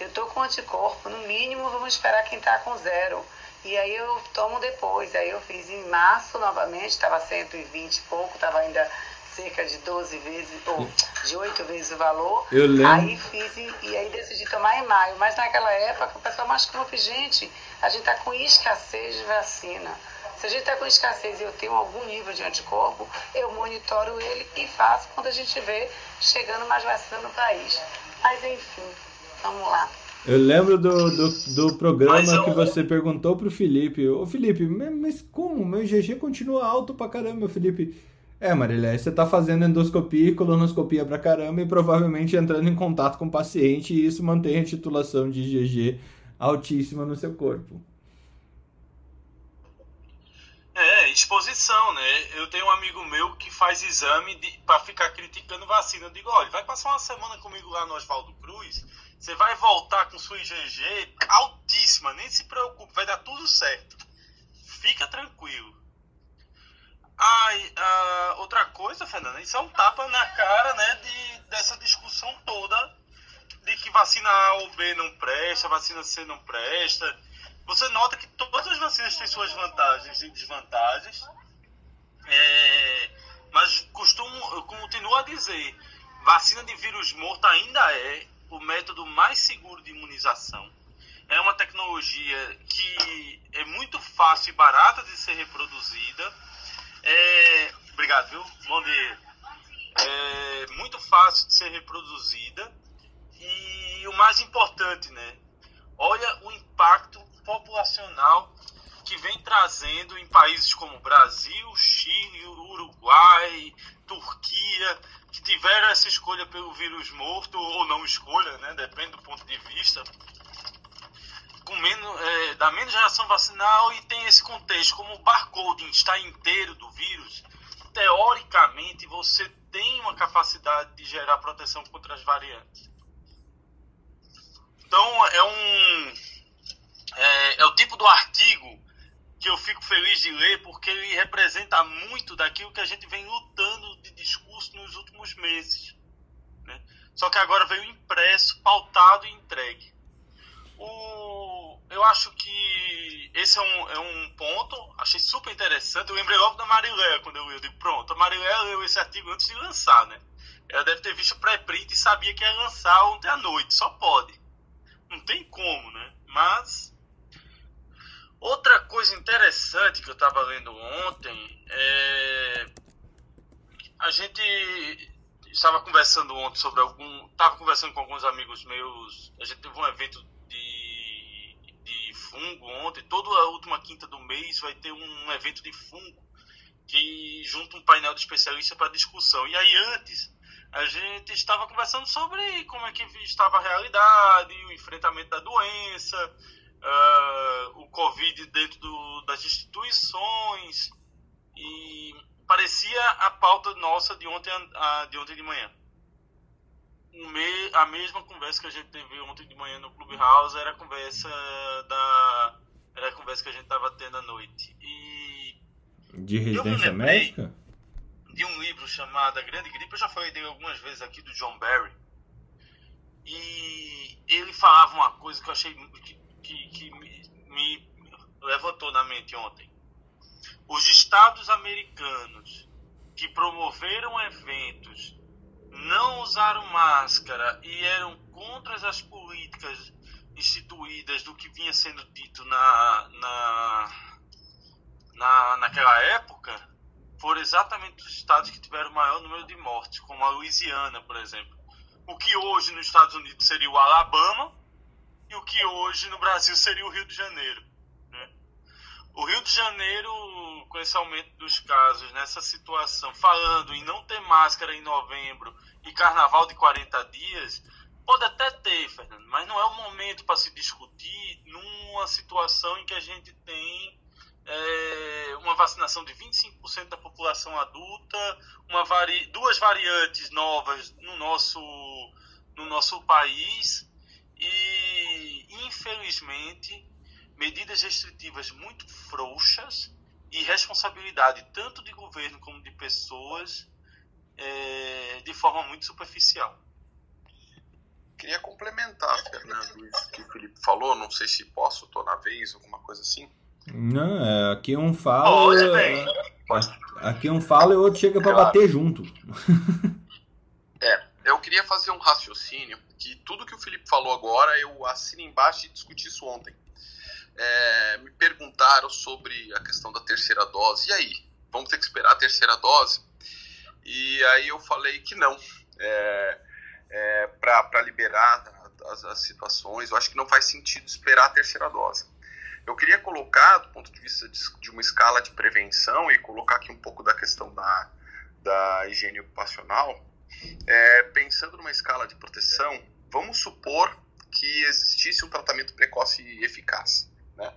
eu estou com anticorpo, no mínimo vamos esperar quem está com zero. E aí eu tomo depois. Aí eu fiz em março novamente, estava 120 e pouco, estava ainda cerca de 12 vezes, ou de 8 vezes o valor. Eu lembro. Aí fiz e, e aí decidi tomar em maio. Mas naquela época o pessoal mais como gente, a gente está com escassez de vacina. Se a gente está com escassez e eu tenho algum nível de anticorpo, eu monitoro ele e faço quando a gente vê chegando mais vacina no país. Mas enfim, vamos lá. Eu lembro do, do, do programa eu... que você perguntou pro Felipe. Ô Felipe, mas como? Meu GG continua alto pra caramba, Felipe. É, Marilé, você tá fazendo endoscopia e colonoscopia pra caramba e provavelmente entrando em contato com o paciente e isso mantém a titulação de GG altíssima no seu corpo. É, exposição, né? Eu tenho um amigo meu que faz exame para ficar criticando vacina. Eu digo, olha, vai passar uma semana comigo lá no Oswaldo Cruz, você vai voltar com sua IgG altíssima, nem se preocupe, vai dar tudo certo. Fica tranquilo. Ah, outra coisa, Fernanda, isso é um tapa na cara, né, de, dessa discussão toda de que vacina A ou B não presta, vacina C não presta você nota que todas as vacinas têm suas vantagens e desvantagens, é, mas costumo, eu continuo a dizer, vacina de vírus morto ainda é o método mais seguro de imunização. É uma tecnologia que é muito fácil e barata de ser reproduzida. É, obrigado, viu? Bom dia. É muito fácil de ser reproduzida. E o mais importante, né? Olha o impacto populacional que vem trazendo em países como Brasil, Chile, Uruguai, Turquia, que tiveram essa escolha pelo vírus morto ou não escolha, né? depende do ponto de vista, com menos, é, da menos geração vacinal e tem esse contexto, como o barcoding está inteiro do vírus, teoricamente você tem uma capacidade de gerar proteção contra as variantes. Então é um é, é o tipo do artigo que eu fico feliz de ler porque ele representa muito daquilo que a gente vem lutando de discurso nos últimos meses. Né? Só que agora veio impresso, pautado e entregue. O, eu acho que esse é um, é um ponto, achei super interessante. Eu lembrei logo da Mariléia quando eu. Eu digo, pronto, a Mariléia leu esse artigo antes de lançar, né? Ela deve ter visto pré-print e sabia que ia lançar ontem à noite, só pode. Não tem como, né? Mas Outra coisa interessante que eu estava lendo ontem é. A gente estava conversando ontem sobre algum. Estava conversando com alguns amigos meus. A gente teve um evento de, de fungo ontem. Toda a última quinta do mês vai ter um evento de fungo que junta um painel de especialistas para discussão. E aí antes a gente estava conversando sobre como é que estava a realidade, o enfrentamento da doença uh, o Covid dentro do, das instituições e parecia a pauta nossa de ontem, de, ontem de manhã. Me, a mesma conversa que a gente teve ontem de manhã no Clubhouse era a conversa da era a conversa que a gente estava tendo à noite. E de residência médica? De um livro chamado A Grande Gripe, eu já falei dele algumas vezes aqui do John Barry. E ele falava uma coisa que eu achei que que, que me, me levantou na mente ontem. Os estados americanos que promoveram eventos não usaram máscara e eram contra as políticas instituídas do que vinha sendo dito na, na, na, naquela época foram exatamente os estados que tiveram o maior número de mortes, como a Louisiana, por exemplo. O que hoje nos Estados Unidos seria o Alabama, e o que hoje no Brasil seria o Rio de Janeiro. O Rio de Janeiro, com esse aumento dos casos, nessa situação, falando em não ter máscara em novembro e carnaval de 40 dias, pode até ter, Fernando, mas não é o momento para se discutir numa situação em que a gente tem é, uma vacinação de 25% da população adulta, uma vari, duas variantes novas no nosso, no nosso país e, infelizmente, medidas restritivas muito frouxas e responsabilidade tanto de governo como de pessoas é, de forma muito superficial. Queria complementar, Fernando, isso que o Felipe falou. Não sei se posso, estou na vez, alguma coisa assim. Não, é, aqui um fala. É, aqui um fala e o outro chega para claro. bater junto. É, eu queria fazer um raciocínio que tudo que o Felipe falou agora eu assino embaixo e discuti isso ontem. É, me perguntaram sobre a questão da terceira dose. E aí? Vamos ter que esperar a terceira dose? E aí eu falei que não. É, é, Para liberar as, as situações. Eu acho que não faz sentido esperar a terceira dose. Eu queria colocar, do ponto de vista de, de uma escala de prevenção, e colocar aqui um pouco da questão da, da higiene ocupacional, é, pensando numa escala de proteção, vamos supor que existisse um tratamento precoce e eficaz. Né?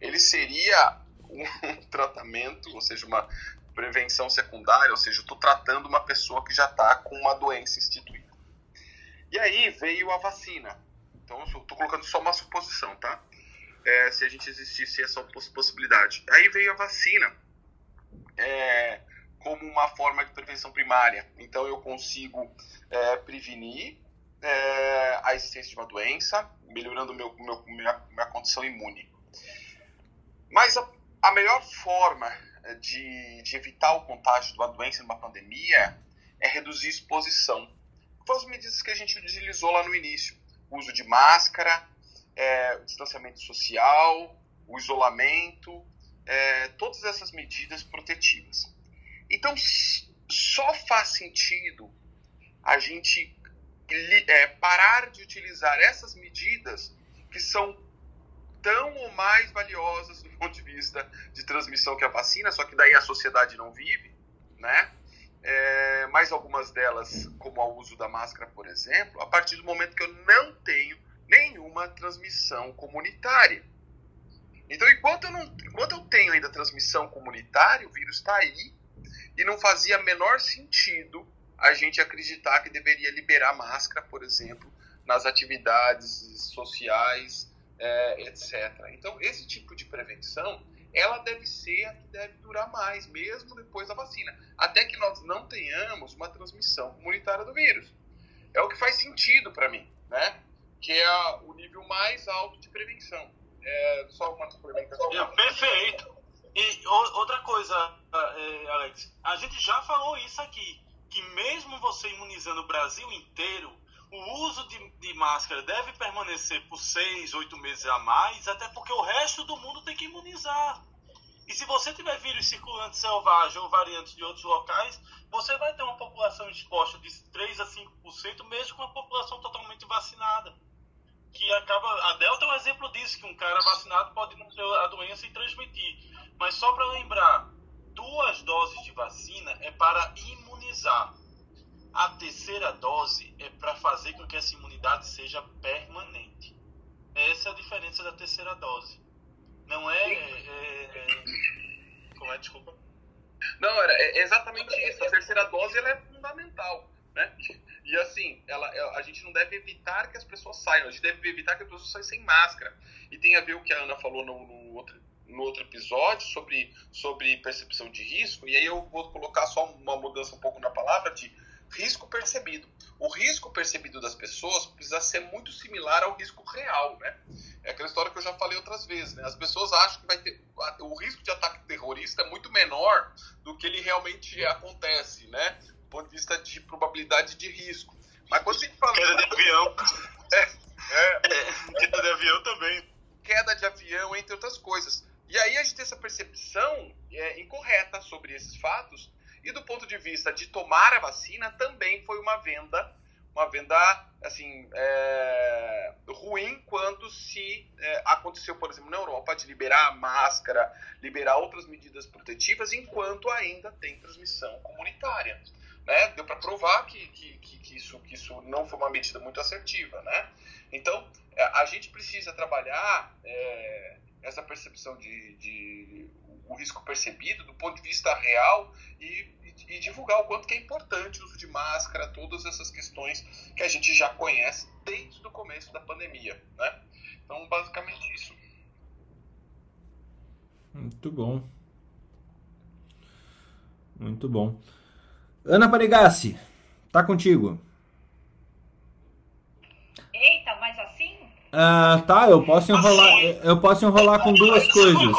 Ele seria um tratamento, ou seja, uma prevenção secundária, ou seja, eu estou tratando uma pessoa que já está com uma doença instituída. E aí veio a vacina. Então, estou colocando só uma suposição, tá? É, se a gente existisse essa possibilidade. Aí veio a vacina é, como uma forma de prevenção primária. Então, eu consigo é, prevenir é, a existência de uma doença, melhorando meu, meu, minha, minha condição imune. Mas a, a melhor forma de, de, evitar o contágio de uma doença numa pandemia é reduzir a exposição. Foram as medidas que a gente utilizou lá no início: o uso de máscara, é, o distanciamento social, o isolamento, é, todas essas medidas protetivas. Então, só faz sentido a gente é, parar de utilizar essas medidas que são tão ou mais valiosas do ponto de vista de transmissão que a vacina, só que daí a sociedade não vive, né? É, mais algumas delas, como o uso da máscara, por exemplo, a partir do momento que eu não tenho nenhuma transmissão comunitária. Então, enquanto eu, não, enquanto eu tenho ainda transmissão comunitária, o vírus está aí e não fazia menor sentido a gente acreditar que deveria liberar máscara, por exemplo, nas atividades sociais, é, etc. Então, esse tipo de prevenção, ela deve ser a que deve durar mais, mesmo depois da vacina, até que nós não tenhamos uma transmissão comunitária do vírus. É o que faz sentido para mim, né? Que é o nível mais alto de prevenção. É, só uma complementação. Perfeito. E outra coisa, é, Alex, a gente já falou isso aqui que mesmo você imunizando o Brasil inteiro, o uso de, de, máscara deve permanecer por seis, oito meses a mais, até porque o resto do mundo tem que imunizar. E se você tiver vírus circulante selvagem ou variantes de outros locais, você vai ter uma população exposta de 3 a 5%, mesmo com a população totalmente vacinada. Que acaba. A Delta é um exemplo disso, que um cara vacinado pode não ter a doença e transmitir. Mas só para lembrar, duas doses de vacina é para imunizar. A terceira dose é para fazer com que essa imunidade seja permanente. Essa é a diferença da terceira dose. Não é. é, é como é? Desculpa. Não, era é exatamente isso. A terceira dose ela é fundamental. Né? E assim, ela, a gente não deve evitar que as pessoas saiam, a gente deve evitar que as pessoas saiam sem máscara. E tem a ver o que a Ana falou no, no outro no outro episódio sobre, sobre percepção de risco, e aí eu vou colocar só uma mudança um pouco na palavra de risco percebido. O risco percebido das pessoas precisa ser muito similar ao risco real, né? É aquela história que eu já falei outras vezes, né? As pessoas acham que vai ter o risco de ataque terrorista é muito menor do que ele realmente acontece, né? Do ponto de vista de probabilidade de risco. Mas quando a gente fala queda de avião, é, é, queda de avião também, queda de avião, entre outras coisas. E aí a gente tem essa percepção é, incorreta sobre esses fatos. E do ponto de vista de tomar a vacina, também foi uma venda, uma venda assim é, ruim quando se é, aconteceu, por exemplo, na Europa, de liberar a máscara, liberar outras medidas protetivas, enquanto ainda tem transmissão comunitária. Né? Deu para provar que, que, que, que, isso, que isso não foi uma medida muito assertiva. Né? Então, é, a gente precisa trabalhar é, essa percepção de, de o risco percebido do ponto de vista real e, e, e, divulgar o quanto que é importante o uso de máscara, todas essas questões que a gente já conhece desde o começo da pandemia, né? Então, basicamente isso. Muito bom. Muito bom. Ana Parigassi, tá contigo. Eita, mas assim ah, tá, eu posso enrolar, eu posso enrolar com duas coisas.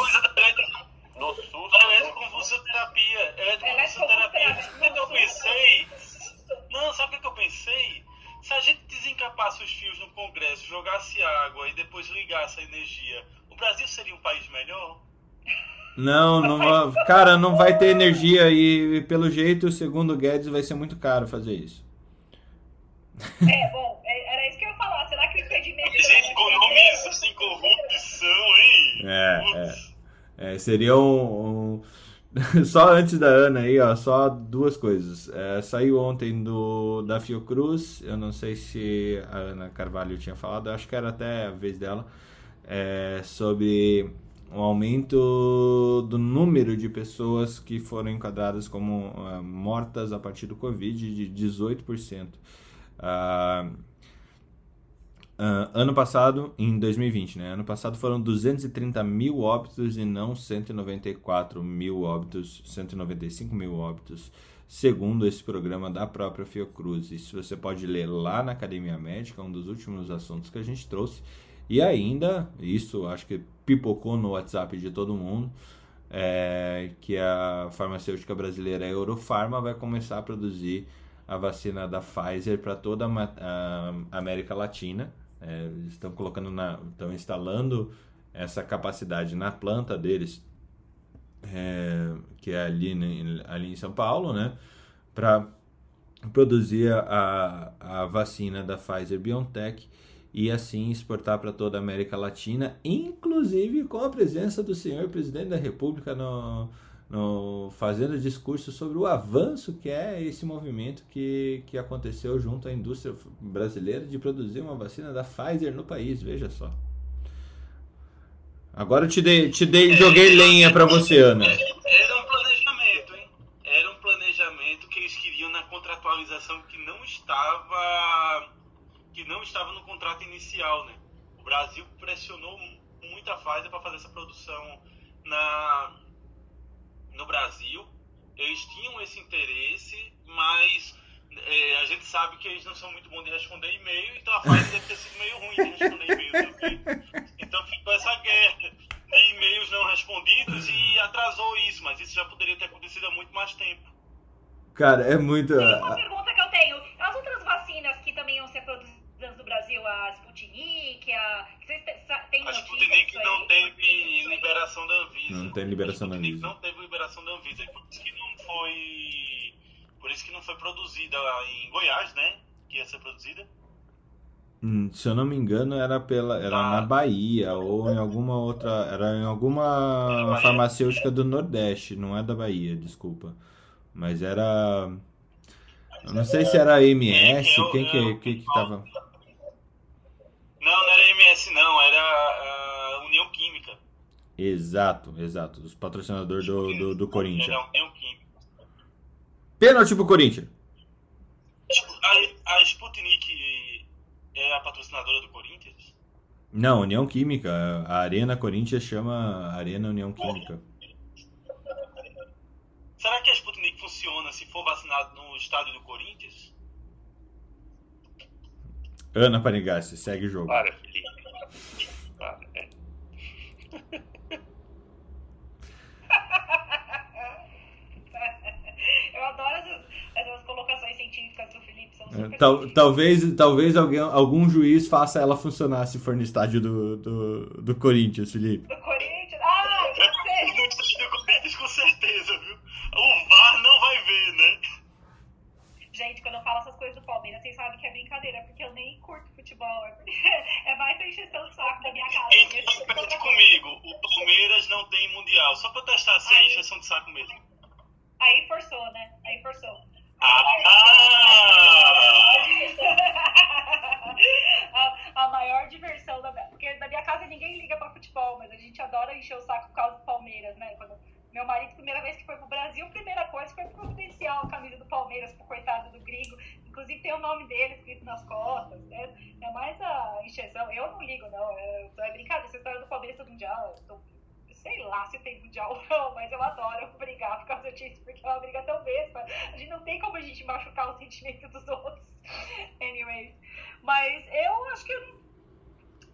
jogasse água e depois ligasse a energia, o Brasil seria um país melhor? Não, não, cara, não vai ter energia e, pelo jeito, segundo o Guedes, vai ser muito caro fazer isso. É, bom, é, era isso que eu ia falar. Será que o impedimento. Gente, é economiza sem corrupção, hein? É, é, é, seria um, um Só antes da Ana aí, ó, só duas coisas. É, saiu ontem do da Fiocruz, eu não sei se a Ana Carvalho tinha falado, acho que era até a vez dela, é, sobre um aumento do número de pessoas que foram enquadradas como uh, mortas a partir do Covid de 18%. Uh, Uh, ano passado, em 2020, né? Ano passado foram 230 mil óbitos e não 194 mil óbitos, 195 mil óbitos, segundo esse programa da própria Fiocruz. Isso você pode ler lá na Academia Médica, um dos últimos assuntos que a gente trouxe. E ainda, isso acho que pipocou no WhatsApp de todo mundo, é, que a farmacêutica brasileira Eurofarma vai começar a produzir a vacina da Pfizer para toda a América Latina é, estão colocando na, estão instalando essa capacidade na planta deles, é, que é ali, né, ali em São Paulo, né, para produzir a, a vacina da Pfizer BioNTech e assim exportar para toda a América Latina, inclusive com a presença do senhor presidente da República no, fazendo discurso sobre o avanço que é esse movimento que, que aconteceu junto à indústria brasileira de produzir uma vacina da Pfizer no país, veja só. Agora eu te dei, te dei joguei lenha para você, Ana. Era um planejamento, hein? Era um planejamento que eles queriam na contratualização que não estava que não estava no contrato inicial, né? O Brasil pressionou muito a Pfizer para fazer essa produção na no Brasil. Eles tinham esse interesse, mas é, a gente sabe que eles não são muito bons de responder e-mail, então a Pfizer deve ter sido meio ruim de responder e-mail também. Então ficou essa guerra de e-mails não respondidos e atrasou isso, mas isso já poderia ter acontecido há muito mais tempo. Cara, é muito. Uma pergunta que eu tenho: as outras vacinas que também iam ser produzidas do Brasil, a Sputnik, a. Vocês tem a Sputnik não teve liberação da Anvisa. Não tem liberação da Anvisa. não teve liberação da Anvisa, por isso que não foi. Por isso que não foi produzida em Goiás, né? Que ia ser produzida. Hum, se eu não me engano, era pela era ah. na Bahia ou em alguma outra, era em alguma farmacêutica do Nordeste, não é da Bahia, desculpa. Mas era eu não sei se era a MS, eu, quem que, que, que tava. Não, não era MS não, era a União Química. Exato, exato. Os patrocinadores do, do, do Corinthians. Era a União Química. Pênalti pro Corinthians. A, a Sputnik é a patrocinadora do Corinthians? Não, União Química. A Arena Corinthians chama Arena União Química. Será que a Sputnik funciona se for vacinado no estádio do Corinthians? Ana Panigassi, segue o jogo. Para, Felipe. Para, é. Eu adoro essas, essas, colocações científicas do Felipe. São super Tal, talvez talvez alguém, algum juiz faça ela funcionar se for no estádio do, do, do Corinthians, Felipe. Do Corinthians? Ah, eu sei. No estádio do Corinthians, com certeza, viu? O VAR não vai ver, né? Gente, quando eu falo essas coisas do Palmeiras, vocês sabem que é brincadeira, porque eu nem curto futebol. É mais a encheção do saco da minha casa. Repete comigo: o Palmeiras não tem mundial. Só pra testar se é encheção de saco mesmo. Aí forçou, né? Aí forçou. Ah! a, a, maior diversão da minha. Porque na minha casa ninguém liga pra futebol, mas a gente adora encher o saco por causa do Palmeiras, né? Quando meu marido, primeira vez que foi pro Brasil, primeira coisa foi providenciar a camisa do Palmeiras pro coitado do gringo. Inclusive tem o nome dele escrito nas costas, né? É mais a encheção. Eu não ligo, não. É, é brincadeira. Essa história do Palmeiras do Mundial, tô, sei lá se tem Mundial ou não, mas eu adoro brigar por causa disso, porque é uma briga tão besta. A gente não tem como a gente machucar o sentimento dos outros. Anyways. Mas eu acho que eu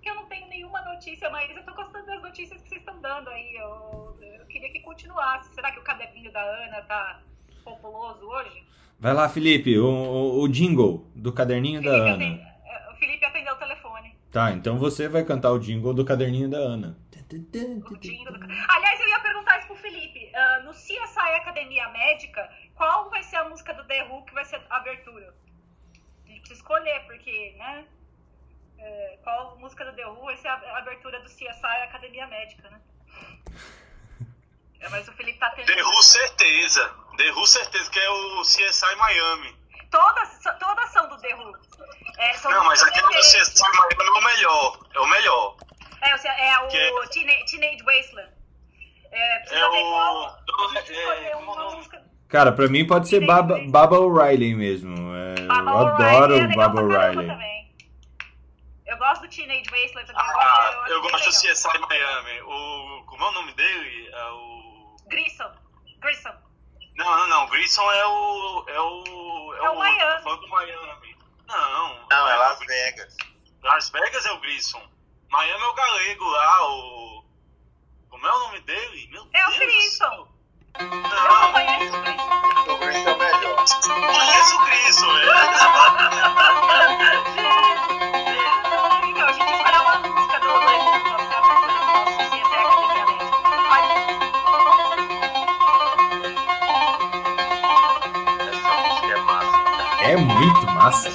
que eu não tenho nenhuma notícia, mas eu tô gostando das notícias que vocês estão dando aí. Eu, eu queria que continuasse. Será que o caderninho da Ana tá populoso hoje? Vai lá, Felipe, o, o, o jingle do caderninho da Ana. Atende, o Felipe atendeu o telefone. Tá, então você vai cantar o jingle do caderninho da Ana. Do... Aliás, eu ia perguntar isso pro Felipe. Uh, no CSI Academia Médica, qual vai ser a música do The Who que vai ser a abertura? A gente precisa escolher, porque, né? É, qual música do The Who? Essa é a abertura do CSI Academia Médica, né? É, mas o Felipe tá tendo. The Who certeza. The Who certeza, que é o CSI Miami. Todas, todas são do The Who. É, são Não, mas aquele do músicas CSI Miami é o melhor. É o melhor. É, é o Que é- Teenage, Teenage Wasteland. É, precisa É o- qual. do- é, é uma. Cara, pra mim pode ser Baba, Baba O'Reilly mesmo. É, eu Baba adoro O'Reilly é Baba O'Reilly. também. Eu gosto do Teenage Wasteland também. Ah, eu acho gosto do. CSI Miami. O, como é o nome dele? É o... Grissom. Grissom. Não, não, não. Grissom é o... É o... É o outro, Miami. do Miami. Não. Não, é Las Vegas. Las Vegas é o Grissom. Miami é o galego lá, o... Como é o nome dele? Meu É o Deus do Grissom. céu. Eu não Não, conheço o Grissom. O Chris é o melhor. conheço o Grissom, é. muito massa.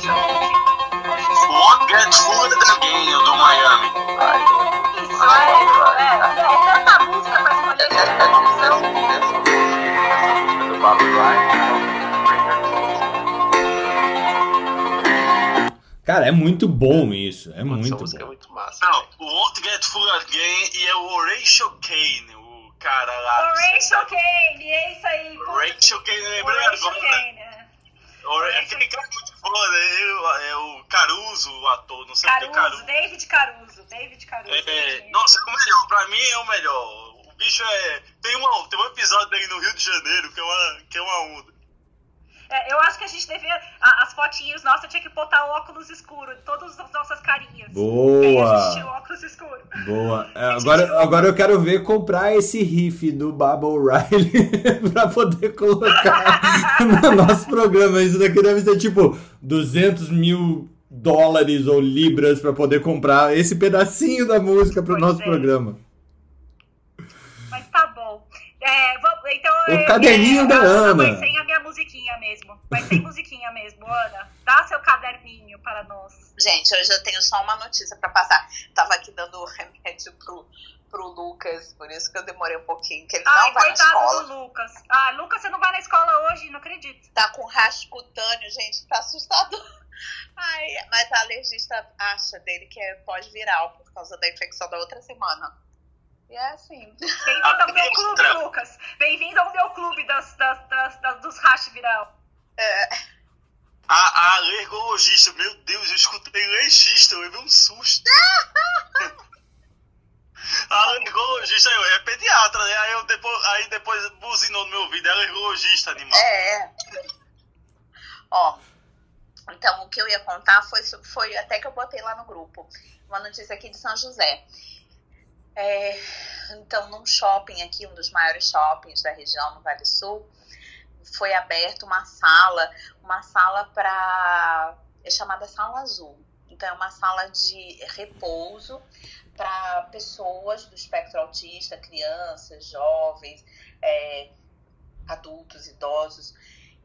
Again, do Miami. É, é, é tanta música pra escolher. Essa. Cara, é muito bom isso. É Essa muito música é bom. muito massa. Não, o Won't Get Food Again e é o Horatio Kane, o cara lá. Horatio Kane, é isso aí. Horatio Kane, lembrei agora. É. Aquele cara é muito foda, ele é o Caruso, o ator, não sei o que é Caruso, Caruso. David Caruso. David Caruso. É, nossa, é o melhor, pra mim é o melhor. O bicho é. Tem, uma, tem um episódio dele no Rio de Janeiro que é uma, que é uma onda. É, eu acho que a gente devia. as fotinhas nossas tinha que botar óculos escuros, todas as nossas carinhas. Boa. E aí o óculos escuro. Boa. É, Agora, agora eu quero ver comprar esse riff do Baba O'Reilly pra poder colocar no nosso programa. Isso daqui deve ser tipo 200 mil dólares ou libras pra poder comprar esse pedacinho da música pro Pois nosso é. programa. Mas tá bom. É, vamos- então, O é, caderninho é, da Ana. A minha musiquinha mesmo. Ana. Dá seu caderninho para nós. Gente, hoje eu tenho só uma notícia pra passar. Tava aqui dando o remédio pro, pro Lucas, por isso que eu demorei um pouquinho, que ele Ai, não vai na coitado escola. do Lucas. Ah, Lucas, você não vai na escola hoje? Não acredito. Tá com rasgo cutâneo, gente, tá assustador. Ai, mas a alergista acha dele que é pós-viral por causa da infecção da outra semana. E é assim. Bem-vindo ao meu clube. Lucas. Bem-vindo ao meu clube das, das, das, das- dos rash viral. É, A, a alergologista, meu Deus, eu escutei legista, eu levei um susto. a alergologista, eu, é pediatra, né? Aí, eu depois, aí depois buzinou no meu ouvido, é alergologista, animal. é. Ó, então o que eu ia contar foi, foi até que eu botei lá no grupo. Uma notícia aqui de São José. É, então, num shopping aqui, um dos maiores shoppings da região, no Vale Sul, foi aberta uma sala, uma sala para. é chamada Sala Azul. Então, é uma sala de repouso para pessoas do espectro autista, crianças, jovens, é, adultos, idosos.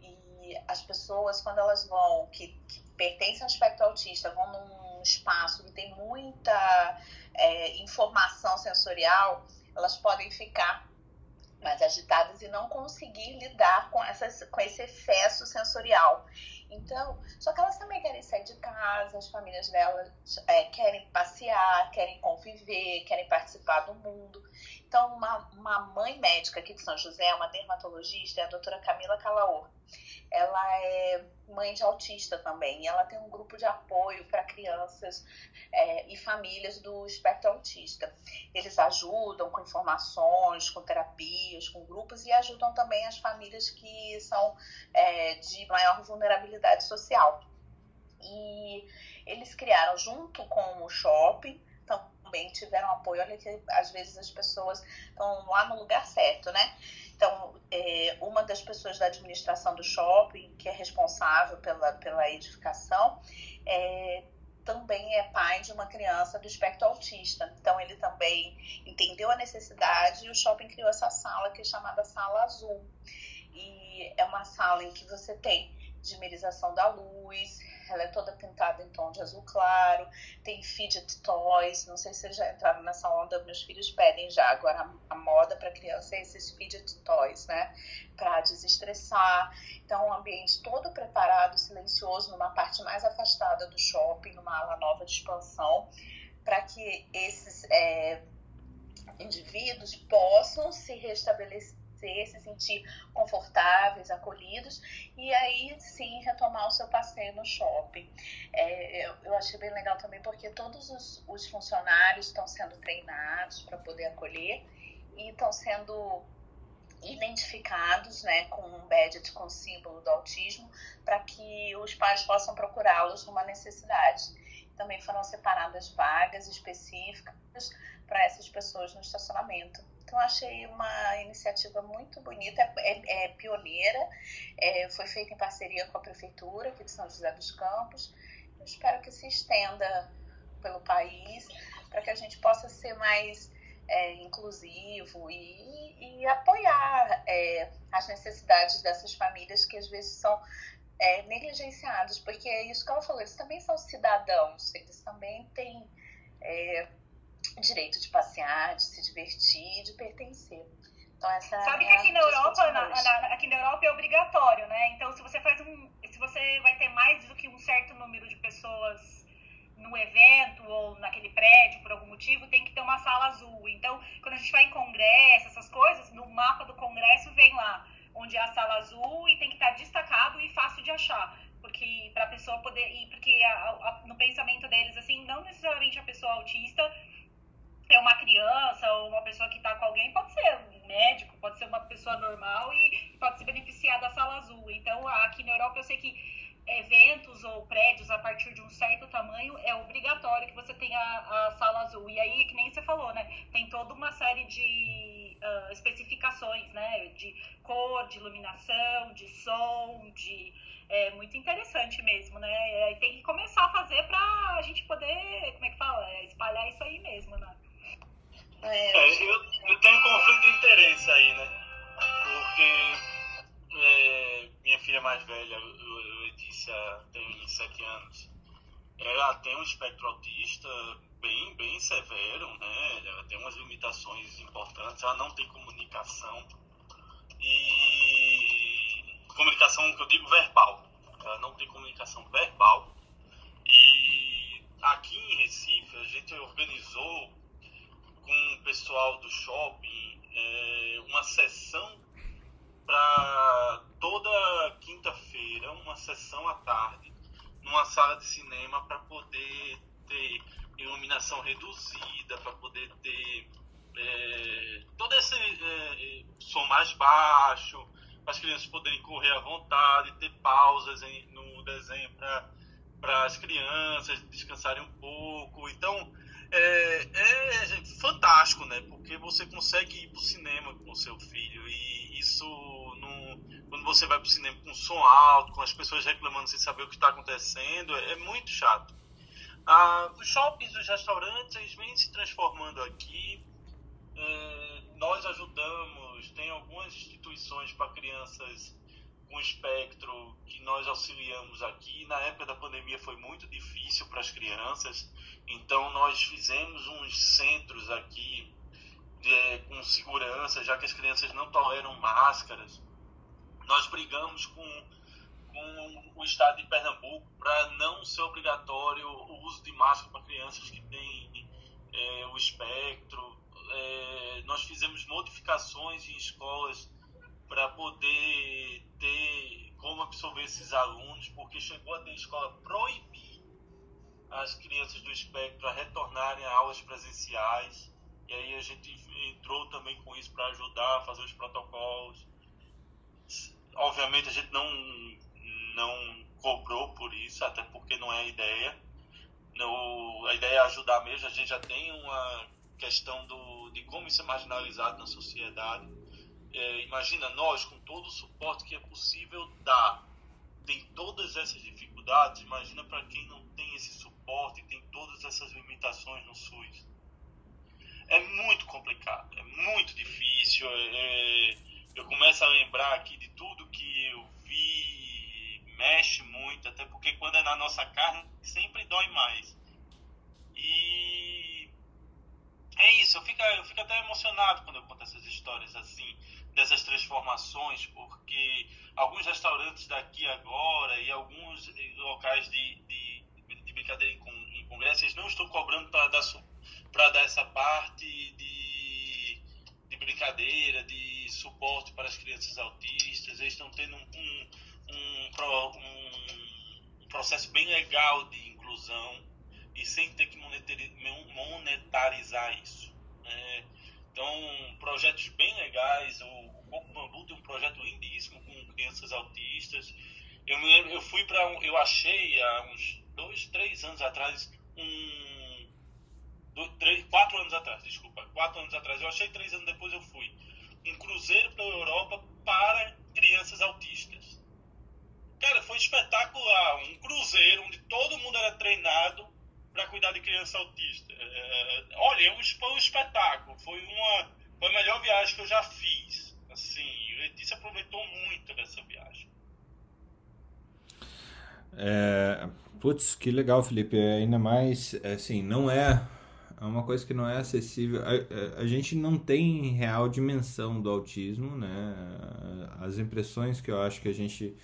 E as pessoas, quando elas vão, que, que pertencem ao espectro autista, vão num espaço que tem muita é, informação sensorial, elas podem ficar mais agitadas e não conseguir lidar com, essas, com esse excesso sensorial. Então, só que elas também querem sair de casa, as famílias delas é, querem passear, querem conviver, querem participar do mundo. Então, uma, uma mãe médica aqui de São José, uma dermatologista, é a doutora Camila Calaor. Ela é mãe de autista também, e ela tem um grupo de apoio para crianças é, e famílias do espectro autista. Eles ajudam com informações, com terapias, com grupos e ajudam também as famílias que são é, de maior vulnerabilidade social. E eles criaram junto com o shopping, tiveram apoio. Olha que às vezes as pessoas estão lá no lugar certo, né? Então, é, uma das pessoas da administração do shopping, que é responsável pela, pela edificação, é, também é pai de uma criança do espectro autista. Então, ele também entendeu a necessidade e o shopping criou essa sala que é chamada Sala Azul. E é uma sala em que você tem dimerização da luz, ela é toda pintada em tom de azul claro, tem fidget toys, não sei se vocês já entraram nessa onda, meus filhos pedem já. Agora a, moda para criança é esses fidget toys, né? Para desestressar. Então, um ambiente todo preparado, silencioso, numa parte mais afastada do shopping, numa ala nova de expansão, para que esses é, indivíduos possam se restabelecer se sentir confortáveis, acolhidos e aí sim retomar o seu passeio no shopping. É, eu, eu, achei bem legal também porque todos os, os funcionários estão sendo treinados para poder acolher e estão sendo identificados né, com um badge com símbolo do autismo para que os pais possam procurá-los numa necessidade. Também foram separadas vagas específicas para essas pessoas no estacionamento. Então, achei uma iniciativa muito bonita, é, é, pioneira, é, foi feita em parceria com a Prefeitura aqui de São José dos Campos. Eu espero que se estenda pelo país, para que a gente possa ser mais é, inclusivo e, e apoiar é, as necessidades dessas famílias que às vezes são é, negligenciadas, porque é isso que ela falou, eles também são cidadãos, eles também têm é, direito de passear, de se divertir, de pertencer. Então, essa Sabe é que aqui na Europa, na, na, aqui na Europa é obrigatório, né? Então, se você faz um, se você vai ter mais do que um certo número de pessoas no evento ou naquele prédio por algum motivo, tem que ter uma sala azul. Então, quando a gente vai em congresso, essas coisas, no mapa do congresso vem lá onde é a sala azul e tem que estar destacado e fácil de achar porque para a pessoa poder ir porque a, a, no pensamento deles assim não necessariamente a pessoa autista é uma criança ou uma pessoa que está com alguém, pode ser um médico, pode ser uma pessoa normal e pode se beneficiar da sala azul. Então, aqui na Europa, eu sei que eventos ou prédios a partir de um certo tamanho é obrigatório que você tenha a, a sala azul. E aí, que nem você falou, né? Tem toda uma série de uh, especificações, né? De cor, de iluminação, de som, de é muito interessante mesmo, né? E tem que começar a fazer para a gente poder, como é que fala? É, espalhar isso aí mesmo, né? É, eu, eu, tenho um conflito de interesse aí, né? Porque é, minha filha mais velha, Letícia, tem 7 anos. Ela tem um espectro autista bem, bem severo, né? Ela tem umas limitações importantes. Ela não tem comunicação. E comunicação que eu digo verbal. Ela não tem comunicação verbal. E aqui em Recife a gente organizou com o pessoal do shopping é, uma sessão para toda quinta-feira, uma sessão à tarde, numa sala de cinema para poder ter iluminação reduzida, para poder ter é, todo esse é, som mais baixo, para as crianças poderem correr à vontade, ter pausas em, no desenho para as crianças descansarem um pouco. Então, é, é, fantástico, né? Porque você consegue ir pro cinema com o seu filho e isso quando você vai pro cinema com som alto, com as pessoas reclamando sem saber o que está acontecendo, é, é, muito chato. Ah, os shoppings, os restaurantes, eles vêm se transformando aqui. É, nós ajudamos, tem algumas instituições para crianças com espectro que nós auxiliamos aqui. Na época da pandemia foi muito difícil para as crianças então nós fizemos uns centros aqui de, com segurança, já que as crianças não toleram máscaras. Nós brigamos com, com o estado de Pernambuco para não ser obrigatório o uso de máscara para crianças que têm é, o espectro. É, nós fizemos modificações em escolas para poder ter como absorver esses alunos, porque chegou a ter escola proibida as crianças do espectro retornarem a aulas presenciais. E aí a gente entrou também com isso para ajudar a fazer os protocolos. Obviamente a gente não, não cobrou por isso, até porque não é a ideia. No, a ideia é ajudar mesmo. A gente já tem uma questão do, de como isso é marginalizado na sociedade. É, imagina nós, com todo o suporte que é possível dar, tem todas essas dificuldades. Imagina para quem não tem esse suporte tem todas essas limitações no SUS. É muito complicado, é muito difícil. É, eu começo a lembrar aqui de tudo que eu vi, mexe muito, até porque quando é na nossa carne, sempre dói mais. E é isso, eu fico, eu fico até emocionado quando eu conto essas histórias assim, dessas transformações, porque alguns restaurantes daqui agora e alguns locais de, de, de brincadeira em, em congresso, eles não estão cobrando para dar, dar essa parte de, de brincadeira, de suporte para as crianças autistas, eles estão tendo um, um, um, um processo bem legal de inclusão e sem ter que monetarizar isso. Né? Então, projetos bem legais. O, Coco Bambu tem um projeto lindíssimo com crianças autistas. Eu, me lembro, eu fui para eu achei há uns dois, três anos atrás um, dois, três, quatro anos atrás, desculpa, quatro anos atrás. Eu achei três anos depois eu fui um cruzeiro pela Europa para crianças autistas. Cara, foi espetacular. Um cruzeiro onde todo mundo era treinado para cuidar de criança autista. É, olha, foi um espetáculo. Foi uma foi a melhor viagem que eu já fiz. Assim, Letícia aproveitou muito dessa viagem. É, putz, que legal, Felipe. É, ainda mais, assim, não é é uma coisa que não é acessível. A, a, gente não tem real dimensão do autismo, né? As impressões que eu acho que a gente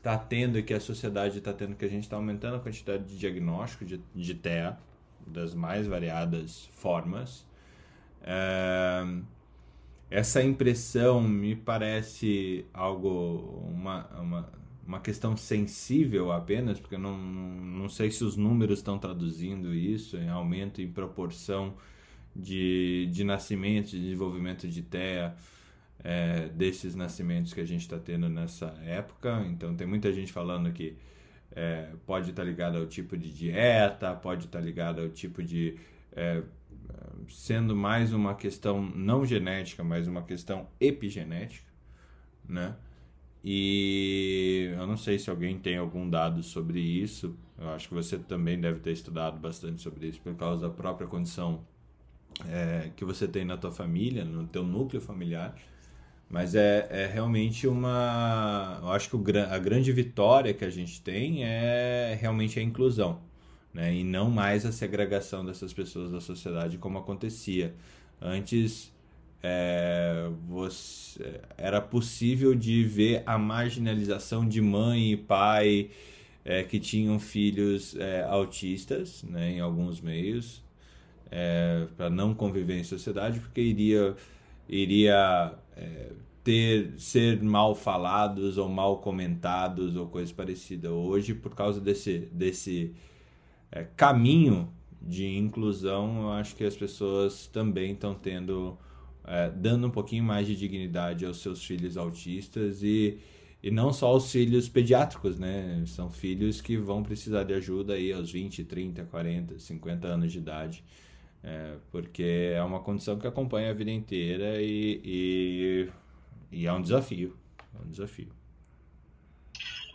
está tendo e que a sociedade está tendo, que a gente está aumentando a quantidade de diagnóstico de, de TEA, das mais variadas formas. É, essa impressão me parece algo, uma, uma, uma questão sensível apenas, porque eu não, não sei se os números estão traduzindo isso em aumento em proporção de, de nascimentos, de desenvolvimento de TEA é, desses nascimentos que a gente está tendo nessa época. Então, tem muita gente falando que é, pode estar tá ligado ao tipo de dieta, pode estar tá ligado ao tipo de. É, sendo mais uma questão não genética, mas uma questão epigenética, né? E eu não sei se alguém tem algum dado sobre isso. Eu acho que você também deve ter estudado bastante sobre isso por causa da própria condição é, que você tem na tua família, no teu núcleo familiar. Mas é, é realmente uma. Eu acho que o, a grande vitória que a gente tem é realmente a inclusão, né? e não mais a segregação dessas pessoas da sociedade como acontecia. Antes é, você, era possível de ver a marginalização de mãe e pai é, que tinham filhos é, autistas né, em alguns meios é, para não conviver em sociedade porque iria iria é, ter ser mal falados ou mal comentados ou coisa parecida. Hoje, por causa desse, desse é, caminho de inclusão, eu acho que as pessoas também estão tendo, é, dando um pouquinho mais de dignidade aos seus filhos autistas e, e não só aos filhos pediátricos, né? São filhos que vão precisar de ajuda aí aos 20, 30, 40, 50 anos de idade. É, porque é uma condição que acompanha a vida inteira e, e, e, é um desafio. É um desafio.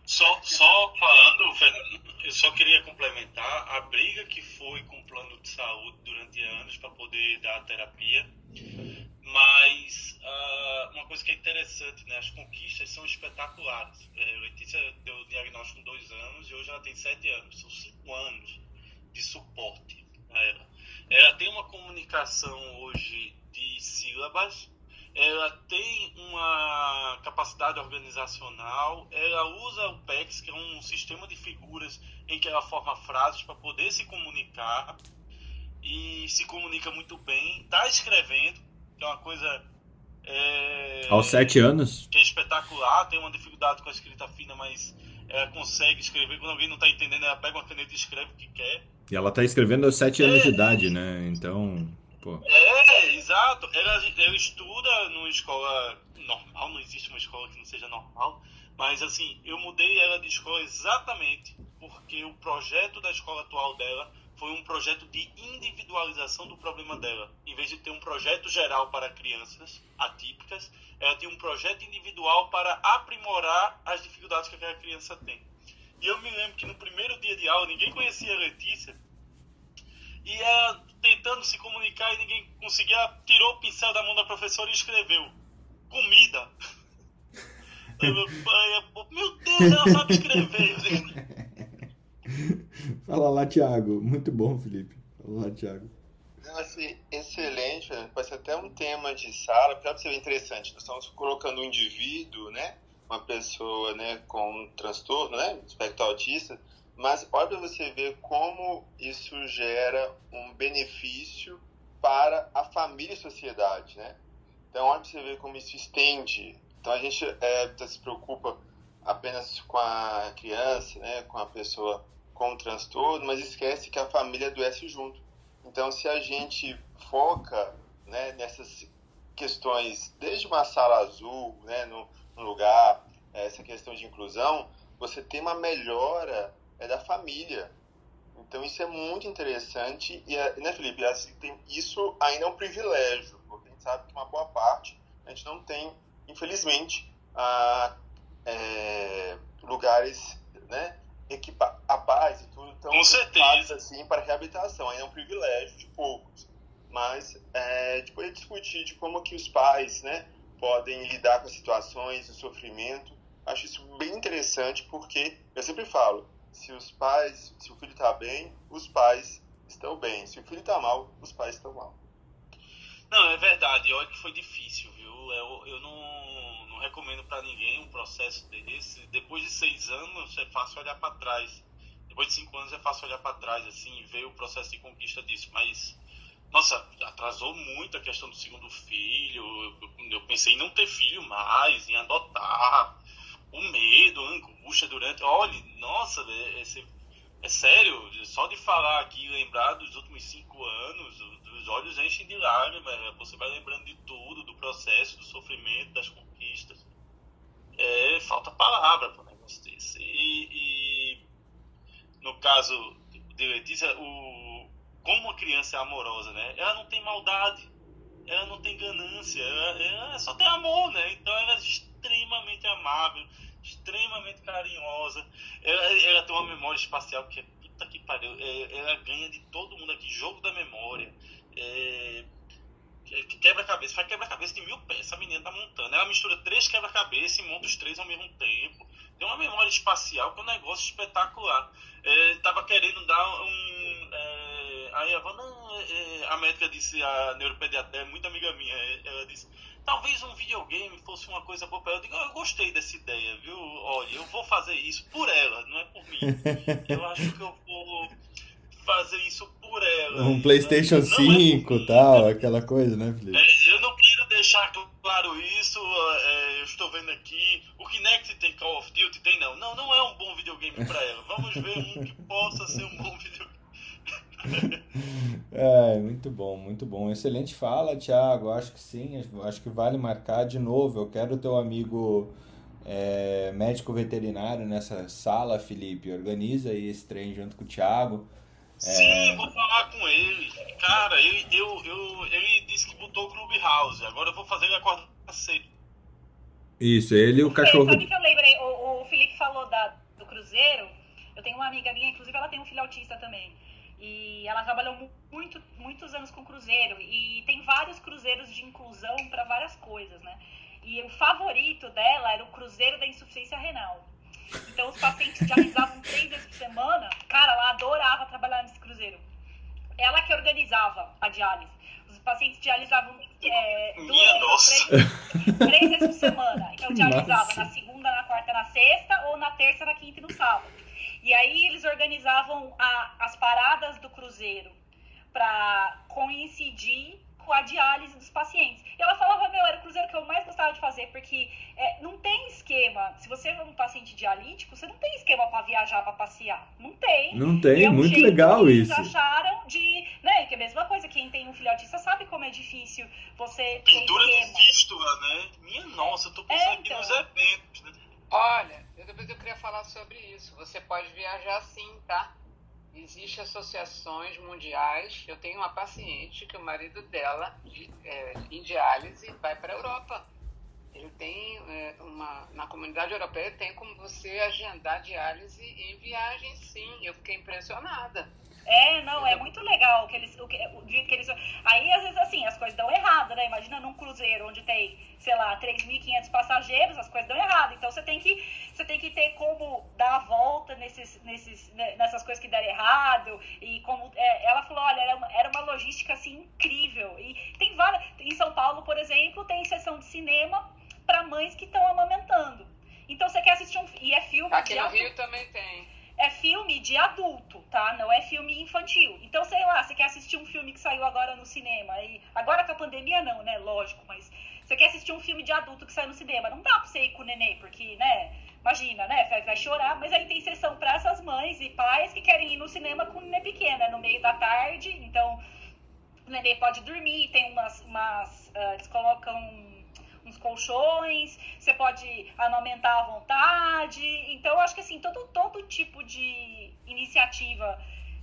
Só, só falando, eu só queria complementar a briga que foi com o plano de saúde durante anos para poder dar a terapia. Mas uh, uma coisa que é interessante, né? As conquistas são espetaculares. É, Letícia deu o diagnóstico com dois anos e hoje ela tem sete anos. São cinco anos de suporte a ela. Ela tem uma comunicação hoje de sílabas, ela tem uma capacidade organizacional, ela usa o PEX, que é um sistema de figuras em que ela forma frases para poder se comunicar e se comunica muito bem, está escrevendo, que é uma coisa. É, Aos sete anos? Que é espetacular, tem uma dificuldade com a escrita fina, mas ela consegue escrever. Quando alguém não está entendendo, ela pega uma caneta e escreve o que quer. E ela tá escrevendo aos 7 anos de idade, né? Então, pô. É, exato. Ela, ela estuda numa escola normal, não existe uma escola que não seja normal. Mas, assim, eu mudei ela de escola exatamente porque o projeto da escola atual dela foi um projeto de individualização do problema dela. Em vez de ter um projeto geral para crianças atípicas, ela tinha um projeto individual para aprimorar as dificuldades que aquela criança tem. E eu me lembro que no primeiro dia de aula ninguém conhecia a Letícia. E ela tentando se comunicar e ninguém conseguia, tirou o pincel da mão da professora e escreveu: Comida. meu Deus, ela sabe escrever. Fala lá, Thiago. Muito bom, Felipe. Fala lá, Thiago. Assim, excelente, pode ser até um tema de sala, para você ver interessante. Nós estamos colocando um indivíduo, né, uma pessoa, né, com um transtorno, né, espectro autista, mas olha para você ver como isso gera um benefício para a família e sociedade, né? Então olha para você ver como isso estende. Então a gente é, se preocupa apenas com a criança, né, com a pessoa com transtorno, mas esquece que a família adoece junto. Então, se a gente foca né, nessas questões, desde uma sala azul, né, no lugar, essa questão de inclusão, você tem uma melhora é, da família. Então, isso é muito interessante. E, é, né, Felipe, assim, tem, isso ainda é um privilégio, porque a gente sabe que uma boa parte a gente não tem, infelizmente, a, é, lugares né, equipa a paz e tudo tão Com certeza. assim para reabilitação. Aí é um privilégio de poucos. Mas é, depois de discutir de como que os pais né, podem lidar com situações, o sofrimento, acho isso bem interessante porque eu sempre falo, se os pais, se o filho está bem, os pais estão bem. Se o filho está mal, os pais estão mal. Não, é verdade. Olha que foi difícil, viu? Eu, eu não, não recomendo para ninguém um processo desse. Depois de seis anos, é fácil olhar para trás. Depois de cinco anos, é fácil olhar para trás assim e ver o processo de conquista disso. Mas, nossa, atrasou muito a questão do segundo filho. Pensei em não ter filho mais, em adotar. O medo, a angústia durante. Olha, nossa, é, é, é sério, só de falar aqui, lembrar dos últimos cinco anos, os olhos enchem de lágrimas, você vai lembrando de tudo, do processo, do sofrimento, das conquistas. É, falta palavra para um negócio desse. E, e, no caso de Letícia, o, como uma criança é amorosa, né? Ela não tem maldade, ela não tem ganância, ela, ela só tem amor, né? Então ela é extremamente amável, extremamente carinhosa. Ela, ela tem uma memória espacial que é puta que pariu. É, ela ganha de todo mundo aqui, jogo da memória. É, quebra-cabeça, faz quebra-cabeça de mil pés, essa menina tá montando. Ela mistura três quebra-cabeça e monta os três ao mesmo tempo. Tem uma memória espacial que é um negócio espetacular. É, tava querendo dar um. É, aí a não, é, a médica disse, a neuropediatra, é muito amiga minha, é, ela disse, talvez um videogame fosse uma coisa boa pra ela. Eu digo, eu gostei dessa ideia, viu? Olha, eu vou fazer isso por ela, não é por mim. Eu acho que eu vou fazer isso por ela. Um PlayStation 5 e é tal, aquela coisa, né, Felipe? É, eu não quero deixar claro isso. É, eu estou vendo aqui. O Kinect tem Call of Duty? Tem não. Não, não é um bom videogame para ela. Vamos ver um que possa ser um bom videogame. é, muito bom, muito bom. Excelente fala, Thiago. Acho que sim, acho que vale marcar de novo. Eu quero o teu amigo é, médico veterinário nessa sala, Felipe. Organiza aí esse trem junto com o Thiago. Sim, é... vou falar com ele. Cara, ele, eu, eu, ele disse que botou o Clubhouse. Agora eu vou fazer ele acordar cedo. Isso, ele e o cachorro. Sabe que eu lembrei? O, o Felipe falou da, do Cruzeiro. Eu tenho uma amiga minha, inclusive ela tem um filho autista também. E ela trabalhou muito, muitos anos com cruzeiro. E tem vários cruzeiros de inclusão para várias coisas, né? E o favorito dela era o cruzeiro da insuficiência renal. Então os pacientes dialisavam três vezes por semana. Cara, ela adorava trabalhar nesse cruzeiro. Ela que organizava a diálise. Os pacientes dialisavam é, duas três, três vezes por semana. Então dialisava Nossa. na segunda, na quarta, na sexta, ou na terça, na quinta e no sábado. E aí eles organizavam a, as paradas do cruzeiro para coincidir com a diálise dos pacientes. E ela falava, meu, era o cruzeiro que eu mais gostava de fazer, porque é, não tem esquema. Se você é um paciente dialítico, você não tem esquema para viajar, para passear. Não tem. Não tem, é um muito legal isso. Eles acharam de. Né, que é a mesma coisa, quem tem um filhotista sabe como é difícil você. Pintura de fístula, né? Minha nossa, eu tô pensando é, então... aqui nos eventos, né? Olha, depois eu queria falar sobre isso. Você pode viajar sim, tá? Existem associações mundiais. Eu tenho uma paciente que o marido dela, é, em diálise, vai para a Europa. Ele tem é, uma. Na comunidade europeia tem como você agendar diálise em viagem, sim. Eu fiquei impressionada. É, não, é muito legal que eles, o, que, o jeito que eles. Aí, às vezes, assim, as coisas dão errado, né? Imagina num cruzeiro onde tem, sei lá, 3.500 passageiros, as coisas dão errado. Então, você tem que, você tem que ter como dar a volta nesses, nesses, né, nessas coisas que deram errado. E como é, ela falou, olha, era uma, era uma logística assim incrível. E tem várias. Em São Paulo, por exemplo, tem sessão de cinema para mães que estão amamentando. Então você quer assistir um. E é filme. Aqui no adulto. Rio também tem. É filme de adulto, tá? Não é filme infantil. Então, sei lá, você quer assistir um filme que saiu agora no cinema. E agora com a pandemia, não, né? Lógico, mas você quer assistir um filme de adulto que sai no cinema. Não dá pra você ir com o nenê, porque, né? Imagina, né? Vai, vai chorar, mas aí tem sessão pra essas mães e pais que querem ir no cinema com o nenê pequeno, é no meio da tarde. Então, o nenê pode dormir, tem umas. umas ah, eles colocam uns colchões, você pode amamentar à vontade. Então, eu acho que assim, todo, todo tipo de iniciativa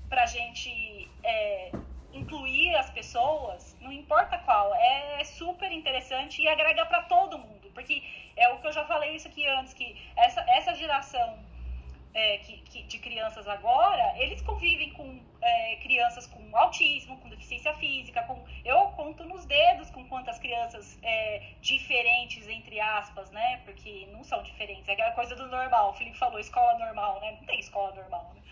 pra gente é, incluir as pessoas, não importa qual, é super interessante e agrega pra todo mundo. Porque é o que eu já falei isso aqui antes, que essa, essa geração é, que, que- de crianças agora, eles convivem com é, crianças com autismo, com deficiência física, com eu conto nos dedos com quantas crianças é, diferentes, entre aspas, né? Porque não são diferentes, é aquela coisa do normal. O Felipe falou escola normal, né? Não tem escola normal, né?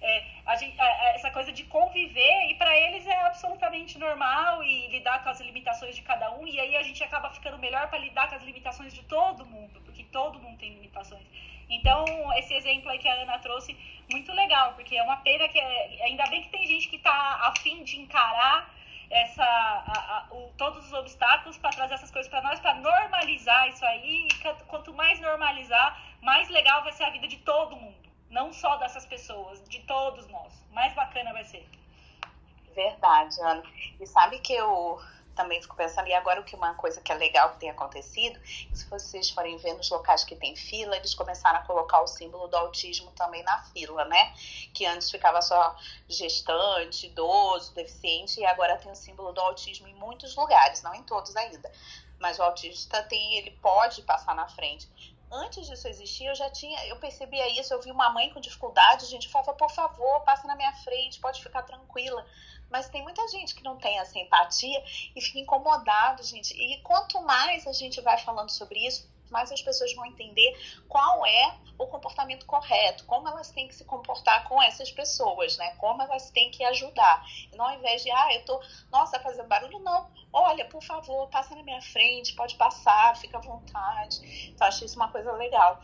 É, a gente- a- a- essa coisa de conviver, e para eles é absolutamente normal e lidar com as limitações de cada um, e aí a gente acaba ficando melhor para lidar com as limitações de todo mundo, porque todo mundo tem limitações. Então, esse exemplo aí que a Ana trouxe, muito legal, porque é uma pena que, é- ainda bem que tem gente que está afim de encarar essa, a- a- o- todos os obstáculos para trazer essas coisas para nós, para normalizar isso aí, e quanto- quanto mais normalizar, mais legal vai ser a vida de todo mundo. Não só dessas pessoas, de todos nós. Mais bacana vai ser. Verdade, Ana. E sabe que eu também fico pensando, e agora o que uma coisa que é legal que tem acontecido, se vocês forem ver nos locais que tem fila, eles começaram a colocar o símbolo do autismo também na fila, né? Que antes ficava só gestante, idoso, deficiente, e agora tem o símbolo do autismo em muitos lugares, não em todos ainda. Mas o autista tem, ele pode passar na frente. Antes disso existir, eu já tinha, eu percebia isso, eu vi uma mãe com dificuldade, gente falava, por favor, passa na minha frente, pode ficar tranquila. Mas tem muita gente que não tem essa empatia e fica incomodado, gente. E quanto mais a gente vai falando sobre isso, mais as pessoas vão entender qual é o comportamento correto, como elas têm que se comportar com essas pessoas, né? Como elas têm que ajudar. E não ao invés de, ah, eu tô, nossa, fazendo barulho, não. Olha, por favor, passa na minha frente, pode passar, fica à vontade. Então, acho isso uma coisa legal.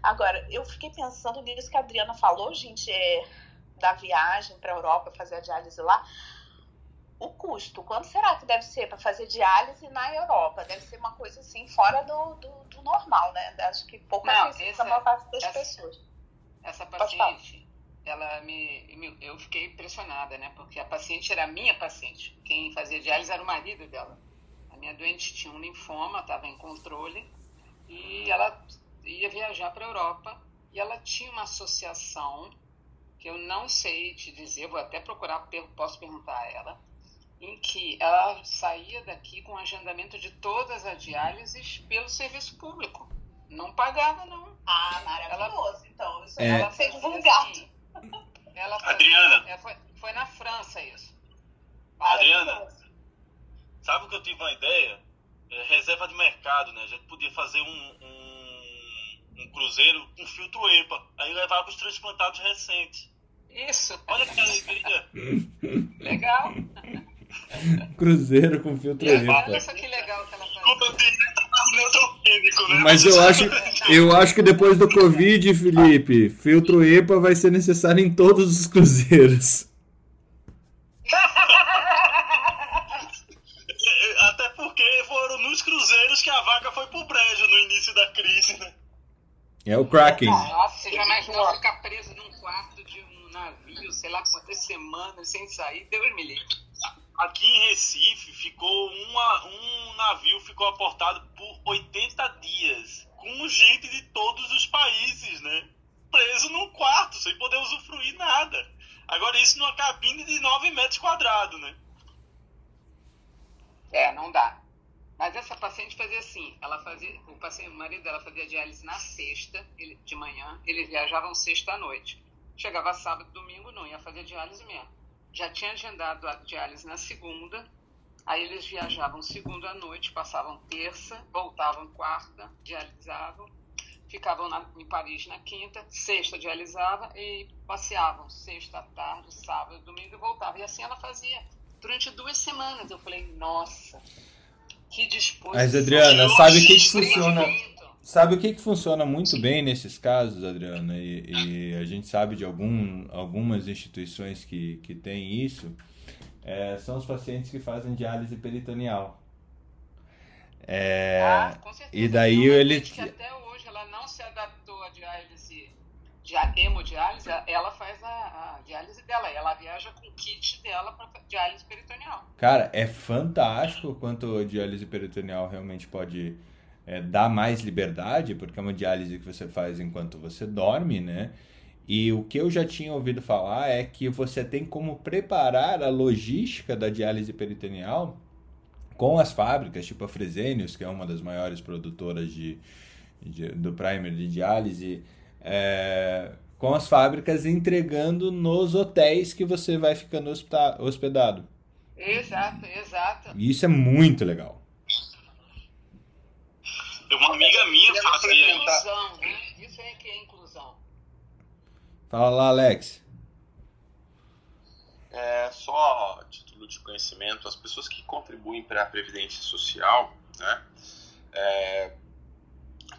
Agora, eu fiquei pensando nisso que a Adriana falou, gente, é, da viagem para a Europa, fazer a diálise lá. O custo, quanto será que deve ser para fazer diálise na Europa? Deve ser uma coisa assim, fora do, do, do normal, né? Acho que pouco Não, essa- a maior parte das essa- pessoas. Essa paciente, ela me, me- Eu fiquei impressionada, né? Porque a paciente era a minha paciente. Quem fazia diálise era o marido dela. A minha doente tinha um linfoma, estava em controle, e ela ia viajar para a Europa. E ela tinha uma associação, eu não sei te dizer, vou até procurar, posso perguntar a ela, em que ela saía daqui com agendamento de todas as diálises pelo serviço público. Não pagava, não. Ah, maravilhoso. Então, isso É. ela ser divulgado. Assim, ela foi, Adriana. é, foi, foi na França isso. Adriana. Sabe o que eu tive uma ideia? É, reserva de mercado, né? A gente podia fazer um, um, um cruzeiro com filtro EPA. Aí levava os transplantados recentes. Isso. Olha que alegria. Legal. Cruzeiro com filtro Olha EPA. só que legal que ela faz. Né? Mas eu acho, eu acho que depois do Covid, Felipe, filtro EPA vai ser necessário em todos os cruzeiros. É, Até porque foram nos cruzeiros que a vaca foi pro brejo no início da crise, né? É o Kraken. Nossa, você já imaginou ficar preso navio, sei lá quantas semanas, sem sair? Deus me livre. Aqui em Recife ficou uma, um navio ficou aportado por 80 dias, com gente de todos os países, né? Preso num quarto, sem poder usufruir nada. Agora isso numa cabine de 9 metros quadrados, né? É, não dá. Mas essa paciente fazia assim, ela fazia, o paciente, o marido dela fazia diálise na sexta, ele, de manhã, eles viajavam sexta à noite. Chegava sábado, domingo, não ia fazer diálise mesmo. Já tinha agendado a diálise na segunda, aí eles viajavam segunda à noite, passavam terça, voltavam quarta, dialisavam. ficavam na, em Paris na quinta, sexta dialisava e passeavam sexta, tarde, sábado, domingo e voltava. E assim ela fazia durante duas semanas. Eu falei, nossa, que disposição. Mas, Adriana, sabe o que, que funciona? Sabe o que, que funciona muito bem nesses casos, Adriana? E, e a gente sabe de algum, algumas instituições que, que têm isso. É, são os pacientes que fazem diálise peritoneal. É, ah, com certeza. e daí ele. que até hoje ela não se adaptou à diálise, de hemodiálise, ela faz a, a diálise dela. Ela viaja com o kit dela para diálise peritoneal. Cara, é fantástico quanto a diálise peritoneal realmente pode é, dar mais liberdade, porque é uma diálise que você faz enquanto você dorme, né? E o que eu já tinha ouvido falar é que você tem como preparar a logística da diálise peritoneal com as fábricas, tipo a Fresenius, que é uma das maiores produtoras de, de do primer de diálise, é, com as fábricas entregando nos hotéis que você vai ficando hospedado. Exato, exato. E isso é muito legal. Uma amiga minha fazia isso. Inclusão, né? Isso é que é inclusão. Fala lá, Alex. É, só título de conhecimento, as pessoas que contribuem para a Previdência Social né, é,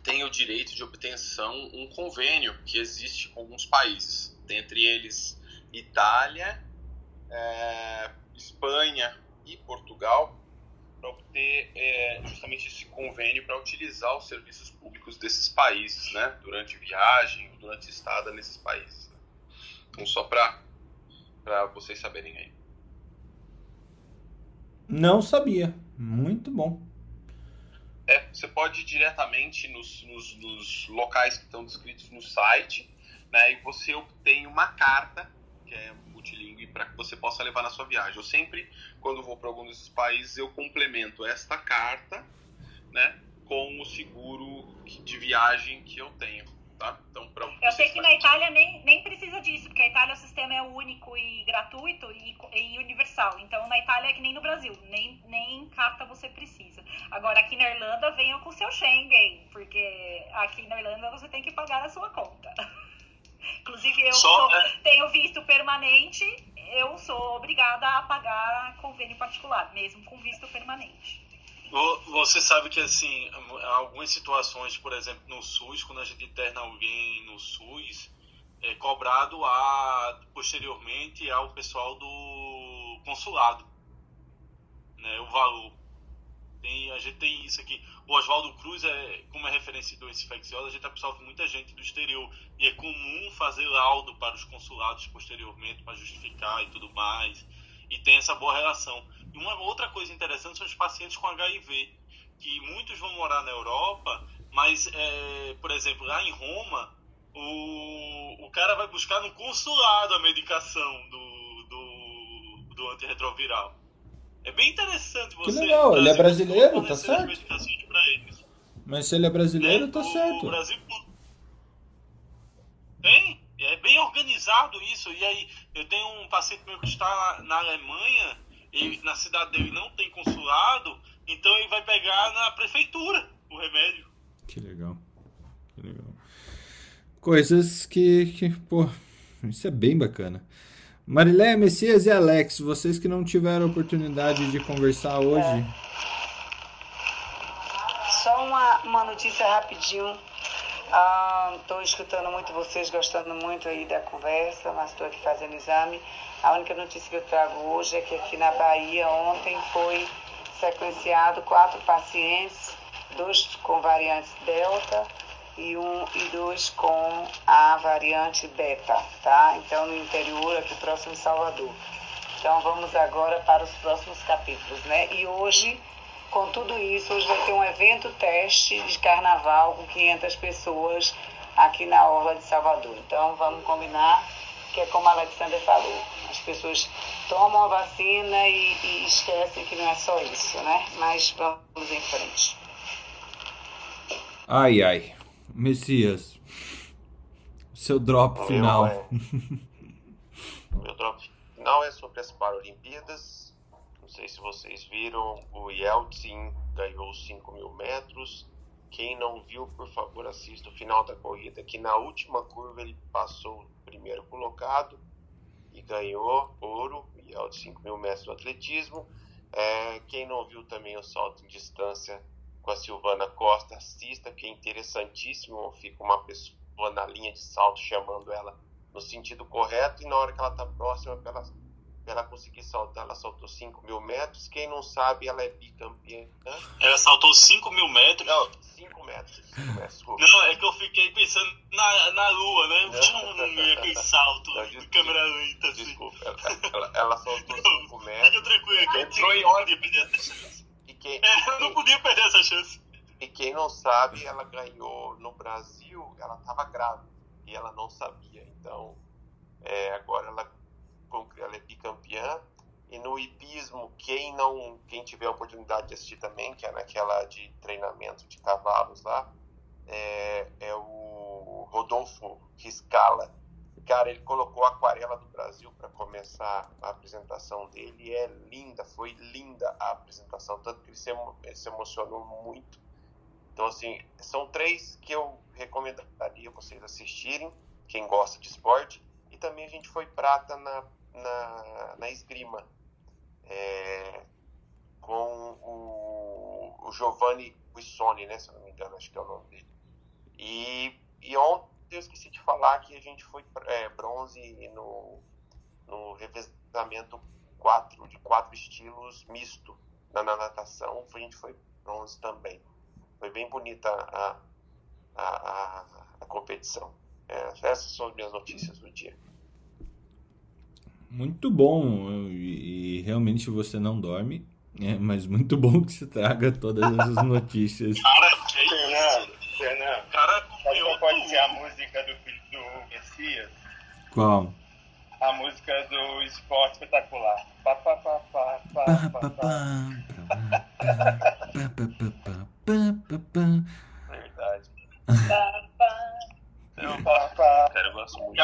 têm o direito de obtenção um convênio que existe com alguns países, dentre eles Itália, é, Espanha e Portugal, para obter é, justamente esse convênio para utilizar os serviços públicos desses países, né, durante viagem, durante estada nesses países. né. Então, só para vocês saberem aí. Não sabia. Muito bom. É, você pode ir diretamente nos, nos, nos locais que estão descritos no site, né? E você obtém uma carta, que é multilingüe, para que você possa levar na sua viagem. Eu sempre, quando vou para algum desses países, eu complemento esta carta, né? Com o seguro de viagem que eu tenho, tá? Então, Eu sei que na Itália nem, nem precisa disso, porque a Itália o sistema é único e gratuito e, e universal. Então na Itália é que nem no Brasil, nem, nem carta você precisa. Agora aqui na Irlanda venham com seu Schengen, porque aqui na Irlanda você tem que pagar a sua conta. Inclusive eu Só, sou- é. tenho visto permanente, eu sou obrigada a pagar convênio particular, mesmo com visto permanente. Vo- Você sabe que, assim, algumas situações, por exemplo, no SUS, quando a gente interna alguém no SUS, é cobrado a, posteriormente ao pessoal do consulado, né, o valor. Tem, a gente tem isso aqui. O Oswaldo Cruz, é, como é referência de doença infecciosa, a gente absorve muita gente do exterior. E é comum fazer laudo para os consulados posteriormente, para justificar e tudo mais. E tem essa boa relação. E uma outra coisa interessante são os pacientes com HIV, que muitos vão morar na Europa, mas, é, por exemplo, lá em Roma, o, o cara vai buscar no consulado a medicação do, do, do antirretroviral. É bem interessante Que você. legal, ele é Brasil, brasileiro, tá certo. Mas se ele é brasileiro, tá O certo. Brasil tem, é bem organizado isso. E aí, eu tenho um paciente meu que está na Alemanha, e na cidade dele não tem consulado, então ele vai pegar na prefeitura o remédio. Que legal. Que legal. Coisas que, que, pô, isso é bem bacana. Marilé, Messias e Alex, vocês que não tiveram oportunidade de conversar hoje, Só uma, uma notícia rapidinho. Estou escutando muito vocês, gostando muito aí da conversa, mas estou aqui fazendo exame. A única notícia que eu trago hoje é que aqui na Bahia ontem foi sequenciado quatro pacientes, dois com variantes Delta e um e dois com a variante Beta, tá? Então no interior, aqui próximo de Salvador. Então vamos agora para os próximos capítulos, né? E hoje, com tudo isso, hoje vai ter um evento teste de carnaval com 500 pessoas aqui na Orla de Salvador. Então vamos combinar que é como a Alexandra falou, as pessoas tomam a vacina e, e esquecem que não é só isso, né? Mas vamos em frente. ai ai, Messias, seu drop final. Meu, é- meu drop final é sobre as Paralimpíadas. Não sei se vocês viram, o Yeltsin ganhou os 5 mil metros Quem não viu, por favor, assista o final da corrida, que na última curva ele passou o primeiro colocado e ganhou ouro, e é o de 5 mil metros do atletismo. É, quem não viu também o salto em distância com a Silvana Costa, assista, que é interessantíssimo. Fica uma pessoa na linha de salto chamando ela no sentido correto, e na hora que ela está próxima, ela ela conseguir saltar, ela saltou 5 mil metros. Quem não sabe, ela é bicampeã. Ela saltou 5 mil metros? Não, 5 metros. 5 metros não, é que eu fiquei pensando na, na lua, né? Não, aquele salto não, de câmera lenta. Assim. Desculpa, ela, ela, ela saltou 5 metros. Fica tranquilo, entrou em ordem. Quem, é, eu não podia perder essa chance. E quem não sabe, ela ganhou no Brasil, ela estava grávida e ela não sabia. Então, é, agora ela ela é bicampeã. E no hipismo, quem não, quem tiver a oportunidade de assistir também, que é naquela de treinamento de cavalos lá, é, é o Rodolfo Riscala. Cara, ele colocou a aquarela do Brasil para começar a apresentação dele e é linda, foi linda a apresentação, tanto que ele se, ele se emocionou muito. Então, assim, são três que eu recomendaria vocês assistirem, quem gosta de esporte. E também a gente foi prata na na, na esgrima é, com o, o Giovanni Guissoni, né, se não me engano, acho que é o nome dele. E, e ontem eu esqueci de falar que a gente foi é, bronze no, no revezamento quatro, de quatro estilos misto na, na natação, a gente foi bronze também. Foi bem bonita a, a, a, a competição. É, essas são as minhas notícias do dia. Muito bom e, realmente você não dorme, é, mas muito bom que você traga todas essas notícias. Cara, que Fernando, Fernando, cara, qual pode ser a música do, do Messias? Qual? A música do Esporte Espetacular. Pá, pá, pá, pá, pá, pá, pá. Verdade. Pá, pá. Eu, pá, pá. Cara, eu gosto muito.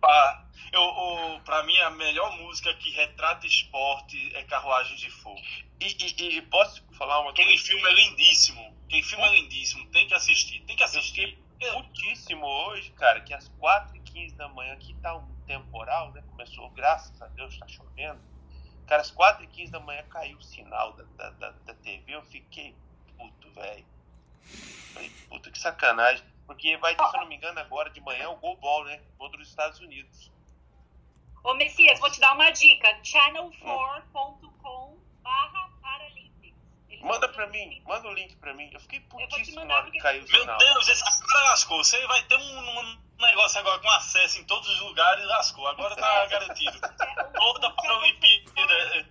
Pá, eu, eu, pra mim, a melhor música que retrata esporte é Carruagens de Fogo. E, e, e posso falar uma Aquele coisa? filme é lindíssimo. Aquele filme é lindíssimo. Tem que assistir. Tem que assistir. Muitíssimo hoje, cara, que às 4h15 da manhã, aqui tá um temporal, né? Começou, graças a Deus, tá chovendo. Cara, às 4h15 da manhã caiu o sinal da, da, da, da TV. Eu fiquei puto, velho. Falei, puta, que sacanagem. Porque vai ter, se eu não me engano, agora de manhã o Gol Ball, né? Contra os Estados Unidos. Ô, Messias, vou te dar uma dica. channel4.com barra Paralympics. Manda pra mim, manda o link pra mim. Eu fiquei putíssimo na hora que caiu o Meu Deus, esse cara lascou. Você vai ter um, um, negócio agora com acesso em todos os lugares lascou. Agora tá garantido. Toda Paralimpíada.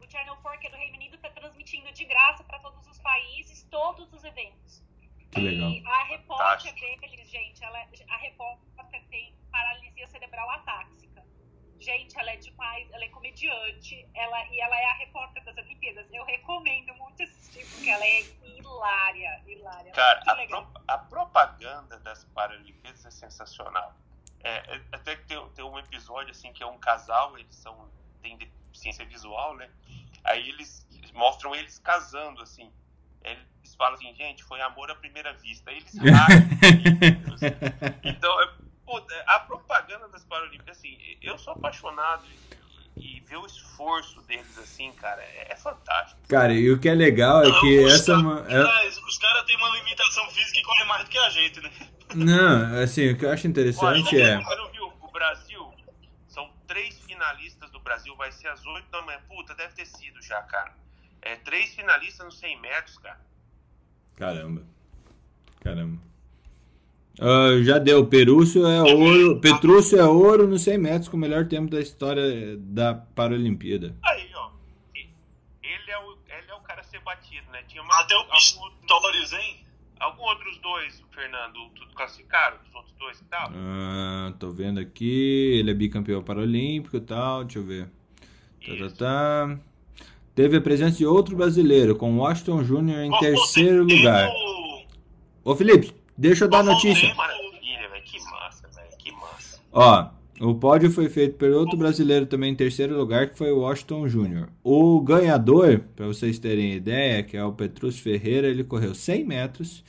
O Channel 4, que é do Reino Unido, tá transmitindo de graça pra todos os países, todos os eventos. Que legal. E a repórter deles, gente, ela, a repórter tem paralisia cerebral atáxica. Gente, ela é demais, ela é comediante, ela, e ela é a repórter das Olimpíadas. Eu recomendo muito assistir, porque ela é hilária, hilária. Cara, a, pro, a, propaganda das Paralimpíadas é sensacional. É, é, até que tem, tem um episódio assim que é um casal, eles são têm deficiência visual, né? Aí eles, eles mostram eles casando, assim. Eles falam assim, gente, foi amor à primeira vista. Aí eles assim. Então, é a propaganda das Paralimpíadas, assim, eu sou apaixonado e, e ver o esforço deles, assim, cara, é, é fantástico. Cara, e o que é legal é que os essa. Cara, é... Os caras têm uma limitação física e correm mais do que a gente, né? Não, assim, o que eu acho interessante Olha, é. Quando viu o Brasil, são três finalistas do Brasil, vai ser às oito da manhã. Puta, deve ter sido já, cara. É, três finalistas nos 100 metros, cara. Caramba. Caramba. Uh, já deu. Perúcio é ouro. Petrúcio é ouro nos 100 metros com o melhor tempo da história da Paralimpíada. Aí, ó. Ele é o, ele é o cara a ser batido, né? Tinha mais, Até o Pistorius, hein? Algum outros dois, Fernando, tudo classificaram? Os outros dois e tal? Ah, tô vendo aqui. Ele é bicampeão paralímpico e tal. Deixa eu ver. Tá, tá, tá. Teve a presença de outro brasileiro, com Washington Júnior em terceiro lugar. Ô, Felipe, Deixa eu dar a notícia. Maravilha, velho. Que massa, velho. Que massa. Ó, o pódio foi feito por outro brasileiro também em terceiro lugar, que foi o Washington Júnior. O ganhador, para vocês terem ideia, que é o Petrus Ferreira, ele correu 100 metros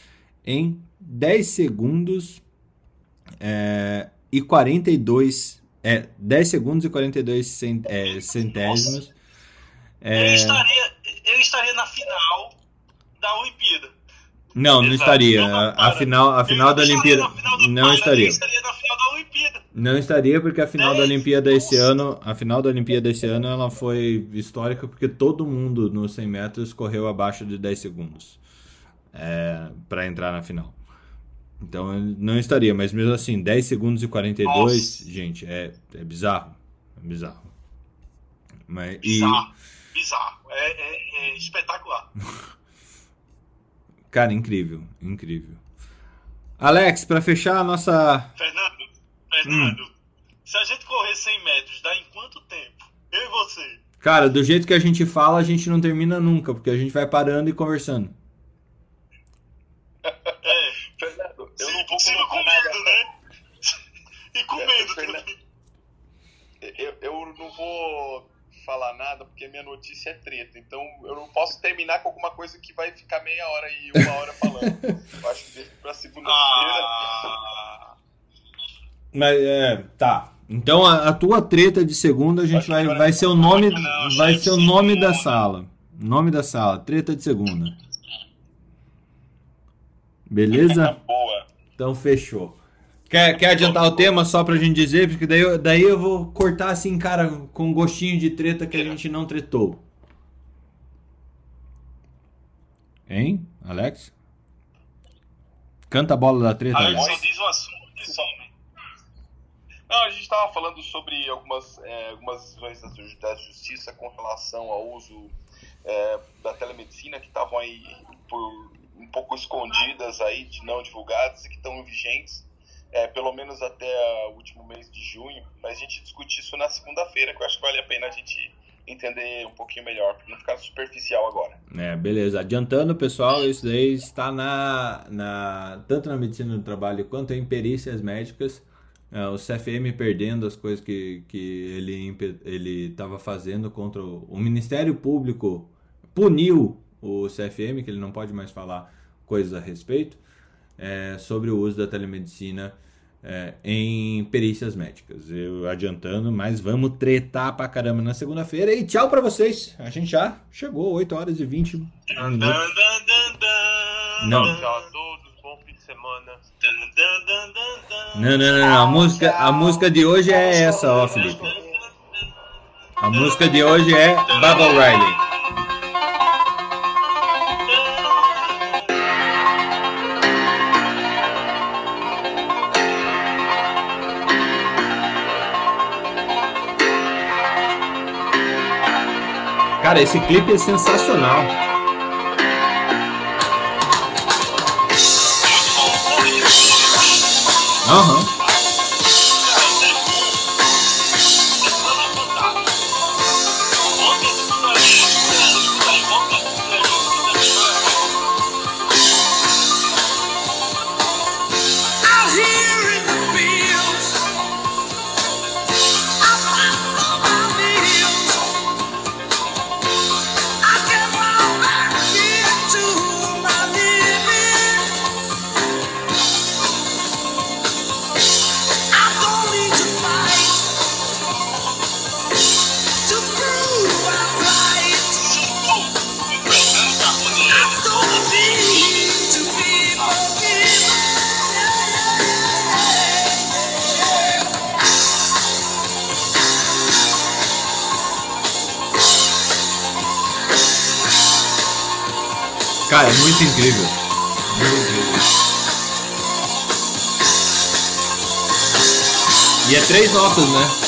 em 10 segundos é, e 42. É, 10 segundos e 42 cent, é, centésimos. É... Eu, estaria, eu estaria na final da Olimpíada. Não, não estaria. A, a final, a final da Olimpíada. Não estaria. Não estaria porque a final da Olimpíada esse ano, a final da Olimpíada esse ano, ela foi histórica porque todo mundo nos 100 metros correu abaixo de 10 segundos é, para entrar na final. Então não estaria, mas mesmo assim, 10 segundos e 42, Nossa. gente, é, é bizarro. É bizarro. Mas, bizarro, e... bizarro. É, é, é espetacular. Cara, incrível, incrível. Alex, para fechar a nossa. Fernando, Fernando, hum. se a gente correr 100 metros, dá em quanto tempo? Eu e você. Cara, do jeito que a gente fala, a gente não termina nunca, porque a gente vai parando e conversando. É, Fernando, eu não vou colocar nada. né? e comendo é, também. Eu, eu não vou falar nada porque minha notícia é treta. Então eu não posso terminar com alguma coisa que vai ficar meia hora e uma hora falando. eu acho que deixa pra segunda-feira. Ah. Mas é, tá. Então a, a, tua treta de segunda a gente vai, vai ser o nome não, vai ser o nome da sala. Nome da sala, treta de segunda. Beleza? Boa. Então fechou. Quer, quer adiantar o tema só pra gente dizer? Porque daí, daí eu vou cortar assim, cara, com gostinho de treta que a gente não tretou. Hein, Alex? Canta a bola da treta, Alex. Alex. diz o assunto, Não, a gente estava falando sobre algumas, é, algumas decisões da justiça com relação ao uso é, da telemedicina que estavam aí por um pouco escondidas aí, de não divulgadas e que estão vigentes é, pelo menos até o último mês de junho, mas a gente discute isso na segunda-feira, que eu acho que vale a pena a gente entender um pouquinho melhor, para não ficar superficial agora. É, beleza. Adiantando, pessoal, isso daí está na, na tanto na medicina do trabalho quanto em perícias médicas. É, o CFM perdendo as coisas que, que ele estava fazendo contra o, o Ministério Público puniu o CFM, que ele não pode mais falar coisas a respeito é, sobre o uso da telemedicina é, em perícias médicas. Eu adiantando, mas vamos tretar pra caramba na segunda-feira. E tchau pra vocês. A gente já chegou, 8 horas e 20 minutos. Não. Tchau a todos, bom fim de semana. Não, não, não, não. A música, a música de hoje é essa, ó, Felipe. A música de hoje é Bubble Riley. Cara, esse clipe é sensacional. Aham. Uhum. E é três notas,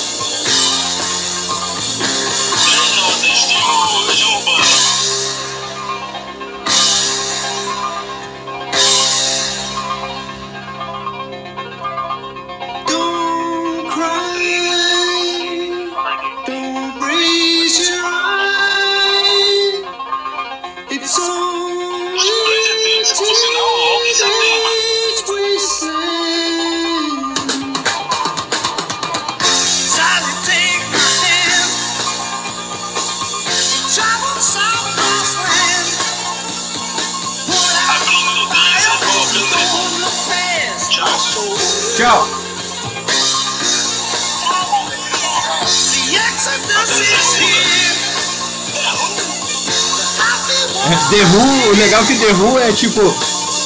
legal que The Who é tipo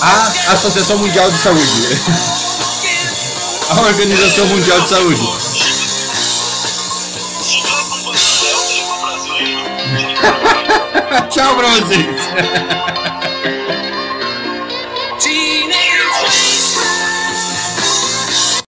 a Associação Mundial de Saúde. A Organização Mundial de Saúde. Tchau pra vocês.